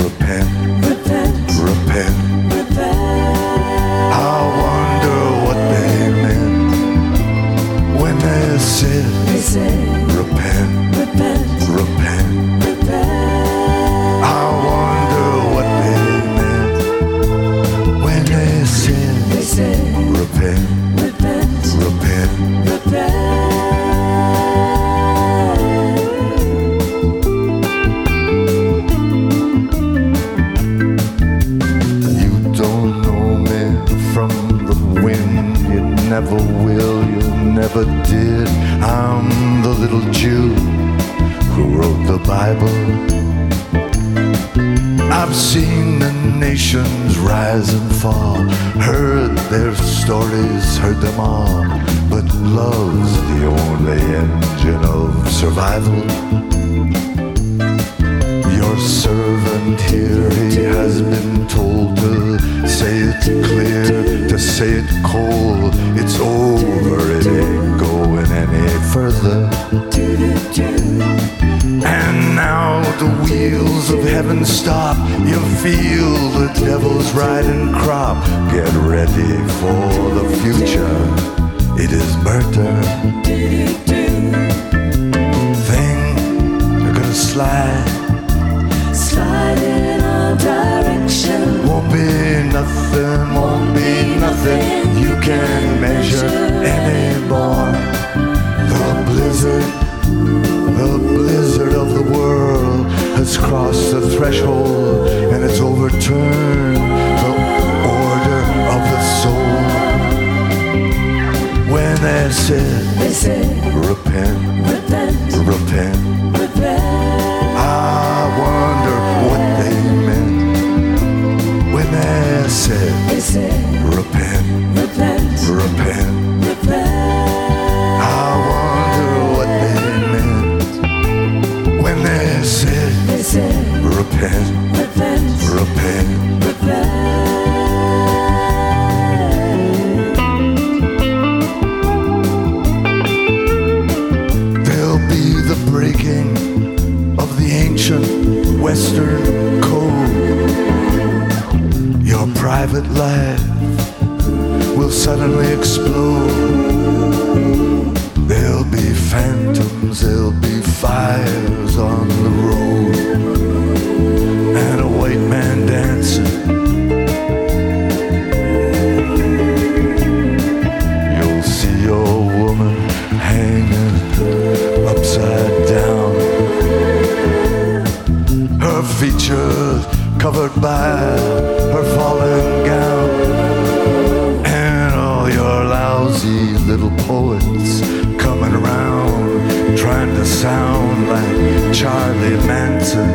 sound like Charlie Manson.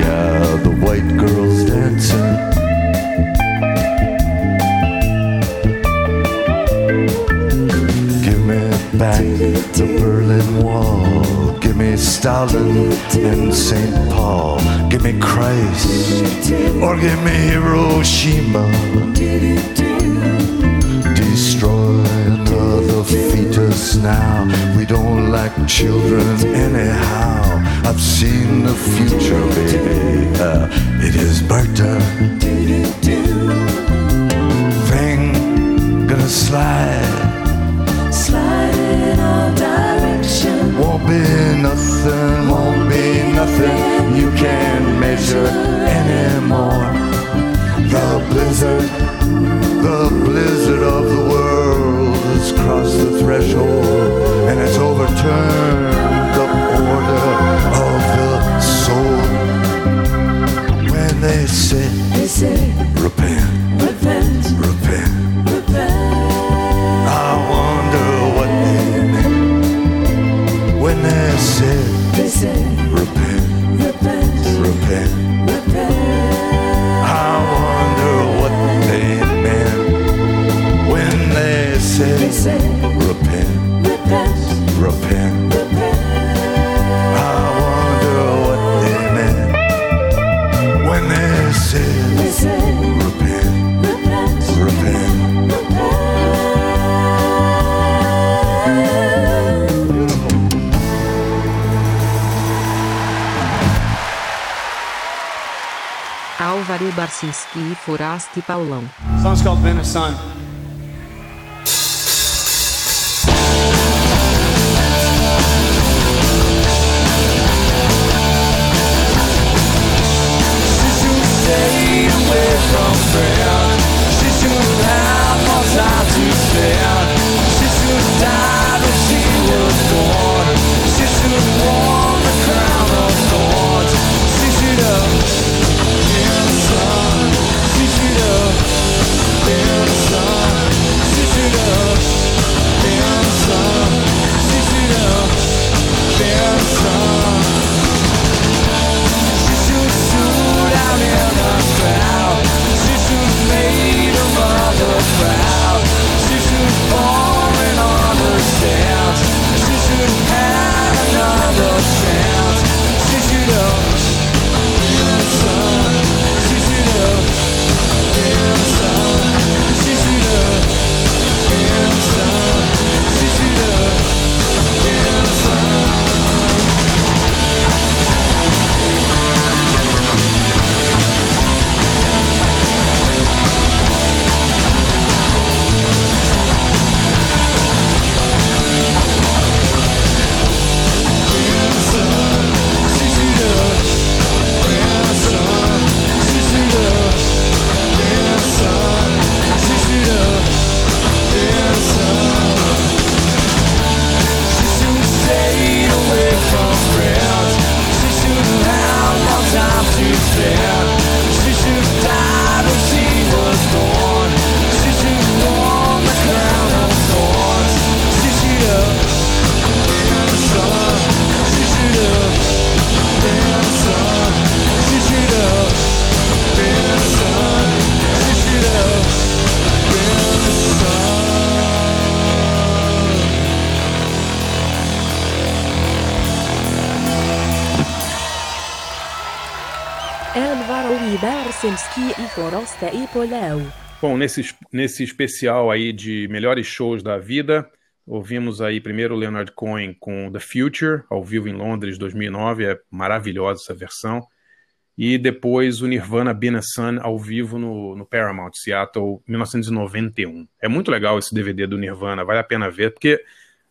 Yeah, the white girl's dancing. Give me back the Berlin Wall. Give me Stalin and St. Paul. Give me Christ. Or give me Hiroshima. Fetus now. We don't like children anyhow. I've seen the future, baby. Uh, it is Berta. Thing gonna slide. Slide in all directions. Won't be nothing, won't be nothing you can measure anymore. The blizzard, the blizzard of the world has crossed the threshold and it's overturned the order of the soul. When they say, They say, repent, repent, repent, repent. I wonder what they meant when they said, They say, repent, repent. repent. Say, repent, repent, repent. repent. I wonder what they meant when they said, They say, repent, repent, repent. Álvaro Barcinski e Foraste Paulão. Song's called Been a from friends. She should have more time to spend. Bom, nesse, nesse especial aí de melhores shows da vida, ouvimos aí primeiro Leonard Cohen com The Future, ao vivo em Londres, 2009, é maravilhosa essa versão. E depois o Nirvana Been a Sun ao vivo no, no Paramount, Seattle, 1991. É muito legal esse DVD do Nirvana, vale a pena ver, porque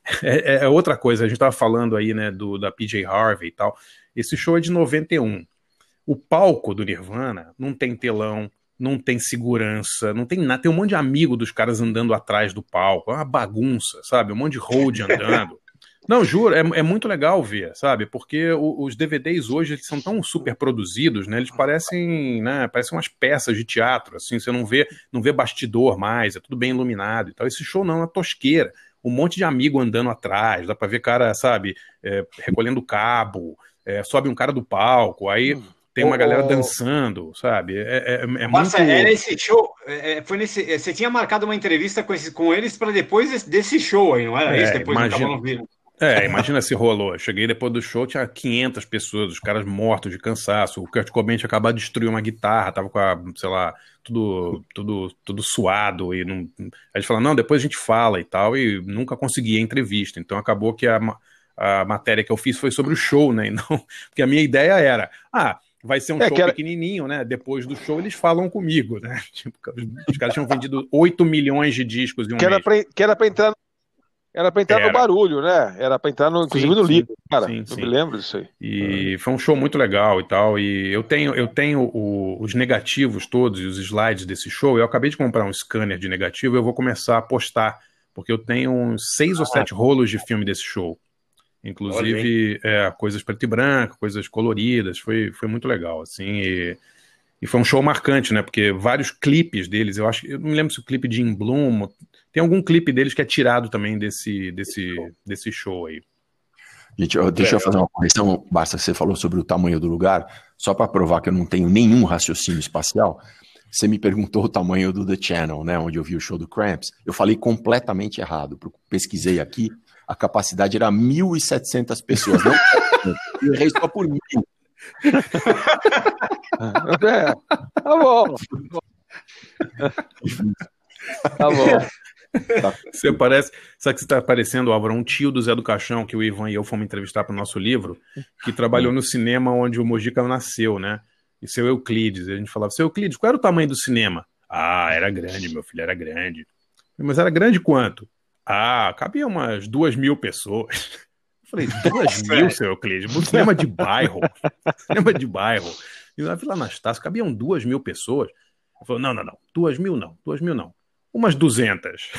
é, é outra coisa, a gente estava falando aí, né, do, da PJ Harvey e tal. Esse show é de 91. O palco do Nirvana não tem telão, não tem segurança, não tem nada. Tem um monte de amigo dos caras andando atrás do palco. É uma bagunça, sabe? Um monte de road andando. Não, juro, é, é muito legal ver, sabe? Porque o- os DVDs hoje eles são tão super produzidos, né? Eles parecem, né? Parecem umas peças de teatro, assim. Você não vê, não vê bastidor mais, é tudo bem iluminado e tal. Esse show não é uma tosqueira. Um monte de amigo andando atrás, dá pra ver cara, sabe? é, recolhendo cabo, é, sobe um cara do palco, aí tem uma galera dançando, sabe? É, é, é muito. Márcia, era esse show. é, é, foi nesse, é, você tinha marcado uma entrevista com, esse, com eles para depois desse, show aí, não era É, isso? Depois vindo. É, imagina se rolou. Eu cheguei depois do show, tinha 500 pessoas, os caras mortos de cansaço. O Kurt Cobain tinha acabado de destruir uma guitarra, tava com a, sei lá, tudo, tudo, tudo suado. E não... A gente falou, não, depois a gente fala e tal, e nunca consegui a entrevista. Então acabou que a, a matéria que eu fiz foi sobre o show, né? E não, porque a minha ideia era, ah, vai ser um É, show era- pequenininho, né? Depois do show eles falam comigo, né? Tipo, os caras tinham vendido 8 milhões de discos em um Que era mês. pra, que era pra entrar, era pra entrar Era. no barulho, né? Era pra entrar, no, inclusive, Sim, no livro. Cara, Sim, eu sim. me lembro disso aí. E foi um show muito legal e tal. E eu tenho, eu tenho o- os negativos todos e os slides desse show. Eu acabei de comprar um scanner de negativo e eu vou começar a postar, porque eu tenho uns seis ou sete rolos de filme desse show. Inclusive, é, coisas preto e branco, coisas coloridas. Foi, foi muito legal, assim. E, e foi um show marcante, né? Porque vários clipes deles, eu acho, eu não me lembro se o clipe de In Bloom, tem algum clipe deles que é tirado também desse, desse, desse show aí. Gente, eu- deixa eu fazer uma correção, Basta, você falou sobre o tamanho do lugar, só para provar que eu não tenho nenhum raciocínio espacial. Você me perguntou o tamanho do The Channel, né, onde eu vi o show do Cramps. Eu falei completamente errado. Pesquisei aqui, a capacidade era 1.700 pessoas. Não, eu errei só por mil. É, tá bom. Tá bom. Você parece. Sabe que você está parecendo, Álvaro, um tio do Zé do Caixão, que o Ivan e eu fomos entrevistar para o nosso livro, que trabalhou no cinema onde o Mojica nasceu, né? E seu Euclides. E a gente falava, seu Euclides, qual era o tamanho do cinema? Ah, era grande, meu filho, era grande. Mas era grande quanto? Ah, cabia umas duas mil pessoas. Eu falei, duas mil, seu Euclides? Um cinema de bairro. cinema de bairro. E na Vila Anastácio cabiam duas mil pessoas. Ele falou, não, não, não. Duas mil não, duas mil não. Umas duzentas.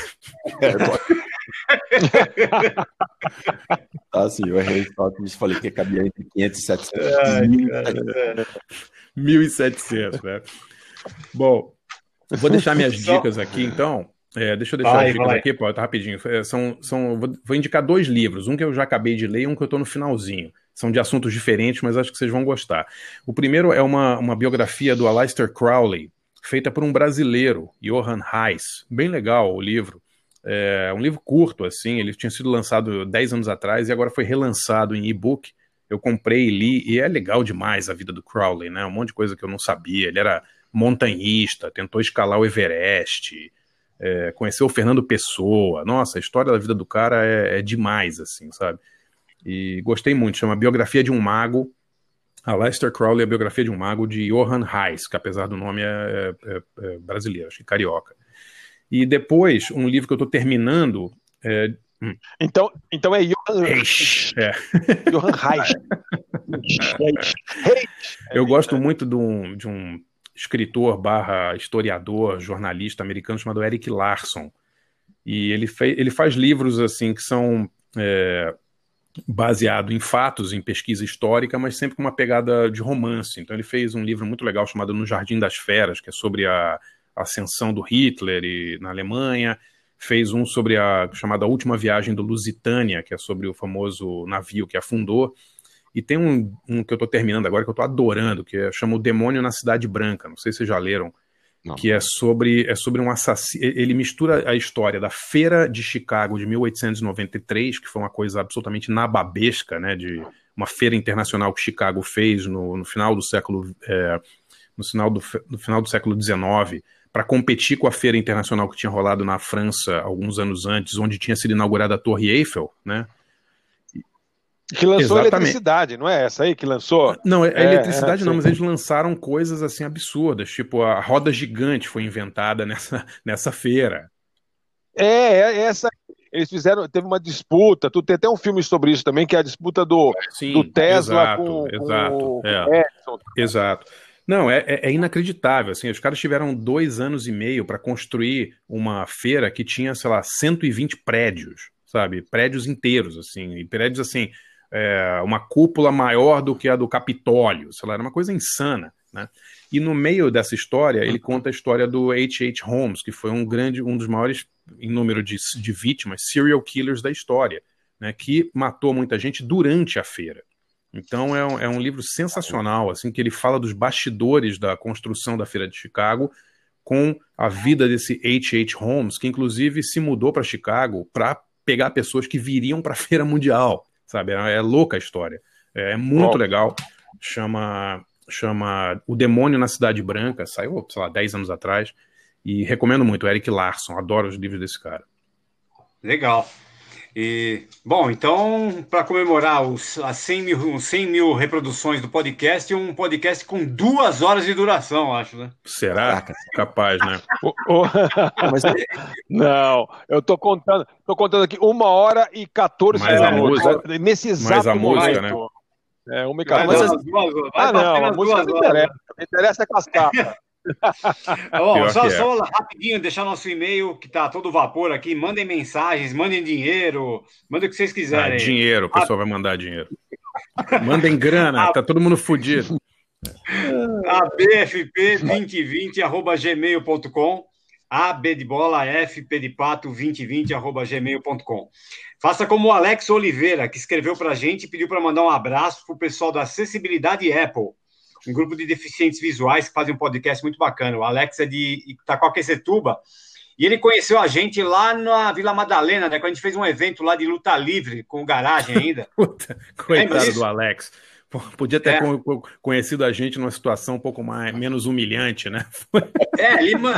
Ah, sim, eu errei só por isso. Falei que cabia entre 500 e 700. Ai, 1.700. 1.700, né? Bom, eu vou deixar minhas dicas aqui, então. É, deixa eu deixar Vai, dicas vai. aqui, pô, tá rapidinho. É, São, são, vou, vou indicar dois livros, um que eu já acabei de ler e um que eu tô no finalzinho. São de assuntos diferentes, mas acho que vocês vão gostar. O primeiro é uma, uma biografia do Aleister Crowley, feita por um brasileiro, Johann Heiss. Bem legal o livro. É um livro curto, assim, ele tinha sido lançado 10 anos atrás e agora foi relançado em e-book. Eu comprei e li, e é legal demais a vida do Crowley, né? Um monte de coisa que eu não sabia. Ele era montanhista, tentou escalar o Everest, é, conheceu o Fernando Pessoa. Nossa, a história da vida do cara é, é demais, assim, sabe? E gostei muito, chama Biografia de um Mago. A Lester Crowley, a biografia de um mago de Johann Heiss, que apesar do nome é, é- é brasileiro, acho que carioca. E depois, um livro que eu estou terminando. É... hum. Então, então é Johan, Eish, é. Johan Reich. Eu gosto muito de um, de um escritor barra historiador, jornalista americano chamado Eric Larson. E ele, fe ele faz livros assim que são é, baseados em fatos, em pesquisa histórica, mas sempre com uma pegada de romance. Então ele fez um livro muito legal chamado No Jardim das Feras, que é sobre a ascensão do Hitler e, na Alemanha. Fez um sobre a chamada Última Viagem do Lusitânia, que é sobre o famoso navio que afundou. E tem um, um que eu estou terminando agora, que eu estou adorando, que é, chama O Demônio na Cidade Branca. Não sei se vocês já leram. Que é sobre, é sobre um assassino. Ele mistura a história da Feira de Chicago de 1893, que foi uma coisa absolutamente nababesca, né? De uma feira internacional que Chicago fez no, no final do século. é, no, final do, no final do século XIX, para competir com a feira internacional que tinha rolado na França alguns anos antes, onde tinha sido inaugurada a Torre Eiffel, né? Que lançou Exatamente. eletricidade, não é essa aí que lançou? Não, a É, eletricidade é, não, mas eles lançaram coisas assim absurdas, tipo a roda gigante foi inventada nessa, nessa feira. É, é essa. Eles fizeram, teve uma disputa. Tu tem até um filme sobre isso também, que é a disputa do, Sim, do Tesla exato, com, exato, com, é. com Edison. Exato. Não, é, é- é inacreditável. Assim, os caras tiveram dois anos e meio para construir uma feira que tinha, sei lá, 120 prédios, sabe? Prédios inteiros, assim, e prédios assim, é, uma cúpula maior do que a do Capitólio, sei lá, era uma coisa insana, né? E no meio dessa história, ele conta a história do H.H. Holmes, que foi um grande, um dos maiores em número de, de vítimas, serial killers da história, né? Que matou muita gente durante a feira. Então é um, é um livro sensacional, assim, que ele fala dos bastidores da construção da Feira de Chicago com a vida desse H.H. Holmes, que inclusive se mudou para Chicago para pegar pessoas que viriam para a Feira Mundial, sabe? É, é louca a história. É, é muito Bom. legal. Chama, chama O Demônio na Cidade Branca, saiu, sei lá, 10 anos atrás. E recomendo muito, Eric Larson, adoro os livros desse cara. Legal. E, bom, então, para comemorar os, as 100 mil, os 100 mil reproduções do podcast, um podcast com duas horas de duração, acho, né? Será? Capaz, né? Não, eu tô contando, tô contando aqui uma hora e 14 Mais a minutos. música. Nesse Mais exato a música, momento. né? É, uma e Vai 14. dar umas duas horas, vai Ah, não, a música não interessa. O que interessa é cascata. Ó, Pior só, é. só rapidinho, deixar nosso e-mail, que tá todo vapor aqui. Mandem mensagens, mandem dinheiro, mandem o que vocês Ah, quiserem. dinheiro, o pessoal vai mandar dinheiro. Mandem grana, tá todo mundo fudido. abfp2020.gmail.com AB de bola, FP de pato 2020.gmail.com Faça como o Alex Oliveira, que escreveu pra gente e pediu para mandar um abraço pro pessoal da Acessibilidade Apple, um grupo de deficientes visuais que fazem um podcast muito bacana. O Alex é de Itacoaquecetuba e ele conheceu a gente lá na Vila Madalena, né? Quando a gente fez um evento lá de luta livre, com garagem ainda. Puta, coitado do Alex. Podia ter É. con- con- conhecido a gente numa situação um pouco mais, menos humilhante, né? É, ele, ma-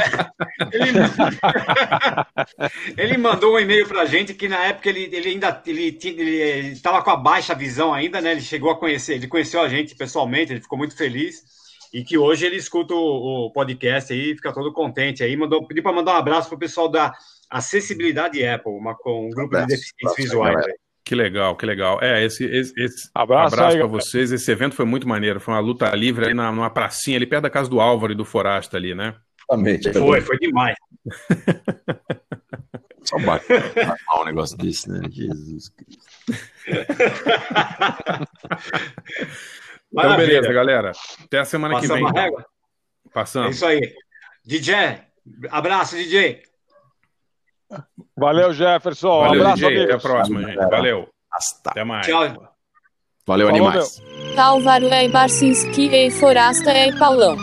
ele, ele mandou um e-mail pra gente que na época ele, ele ainda ele tinha- ele estava com a baixa visão ainda, né? Ele chegou a conhecer, ele conheceu a gente pessoalmente, ele ficou muito feliz e que hoje ele escuta o, o podcast aí, fica todo contente aí, mandou pediu para mandar um abraço pro pessoal da Acessibilidade Apple, uma, com um grupo de Abraço, deficientes aí, visuais. galera. Que legal, que legal. É, esse, esse, esse Abraço abraço galera. vocês. Esse evento foi muito maneiro. Foi uma luta livre ali na, numa pracinha, ali perto da casa do Álvaro e do Forasta ali, né? Exatamente. Foi, foi demais. Só bate um negócio desse, né? Jesus Cristo. Então, beleza, galera. Até a semana que Passamos vem. a então. régua? É Passamos. isso aí. DJ, abraço, DJ. Valeu, Jefferson. Um Valeu, abraço, DJ. Até a amigos. próxima, gente. Valeu. Hasta. Até mais. Tchau. Valeu, Falou, animais. Álvaro é Barcinski e Forasta é Paulão.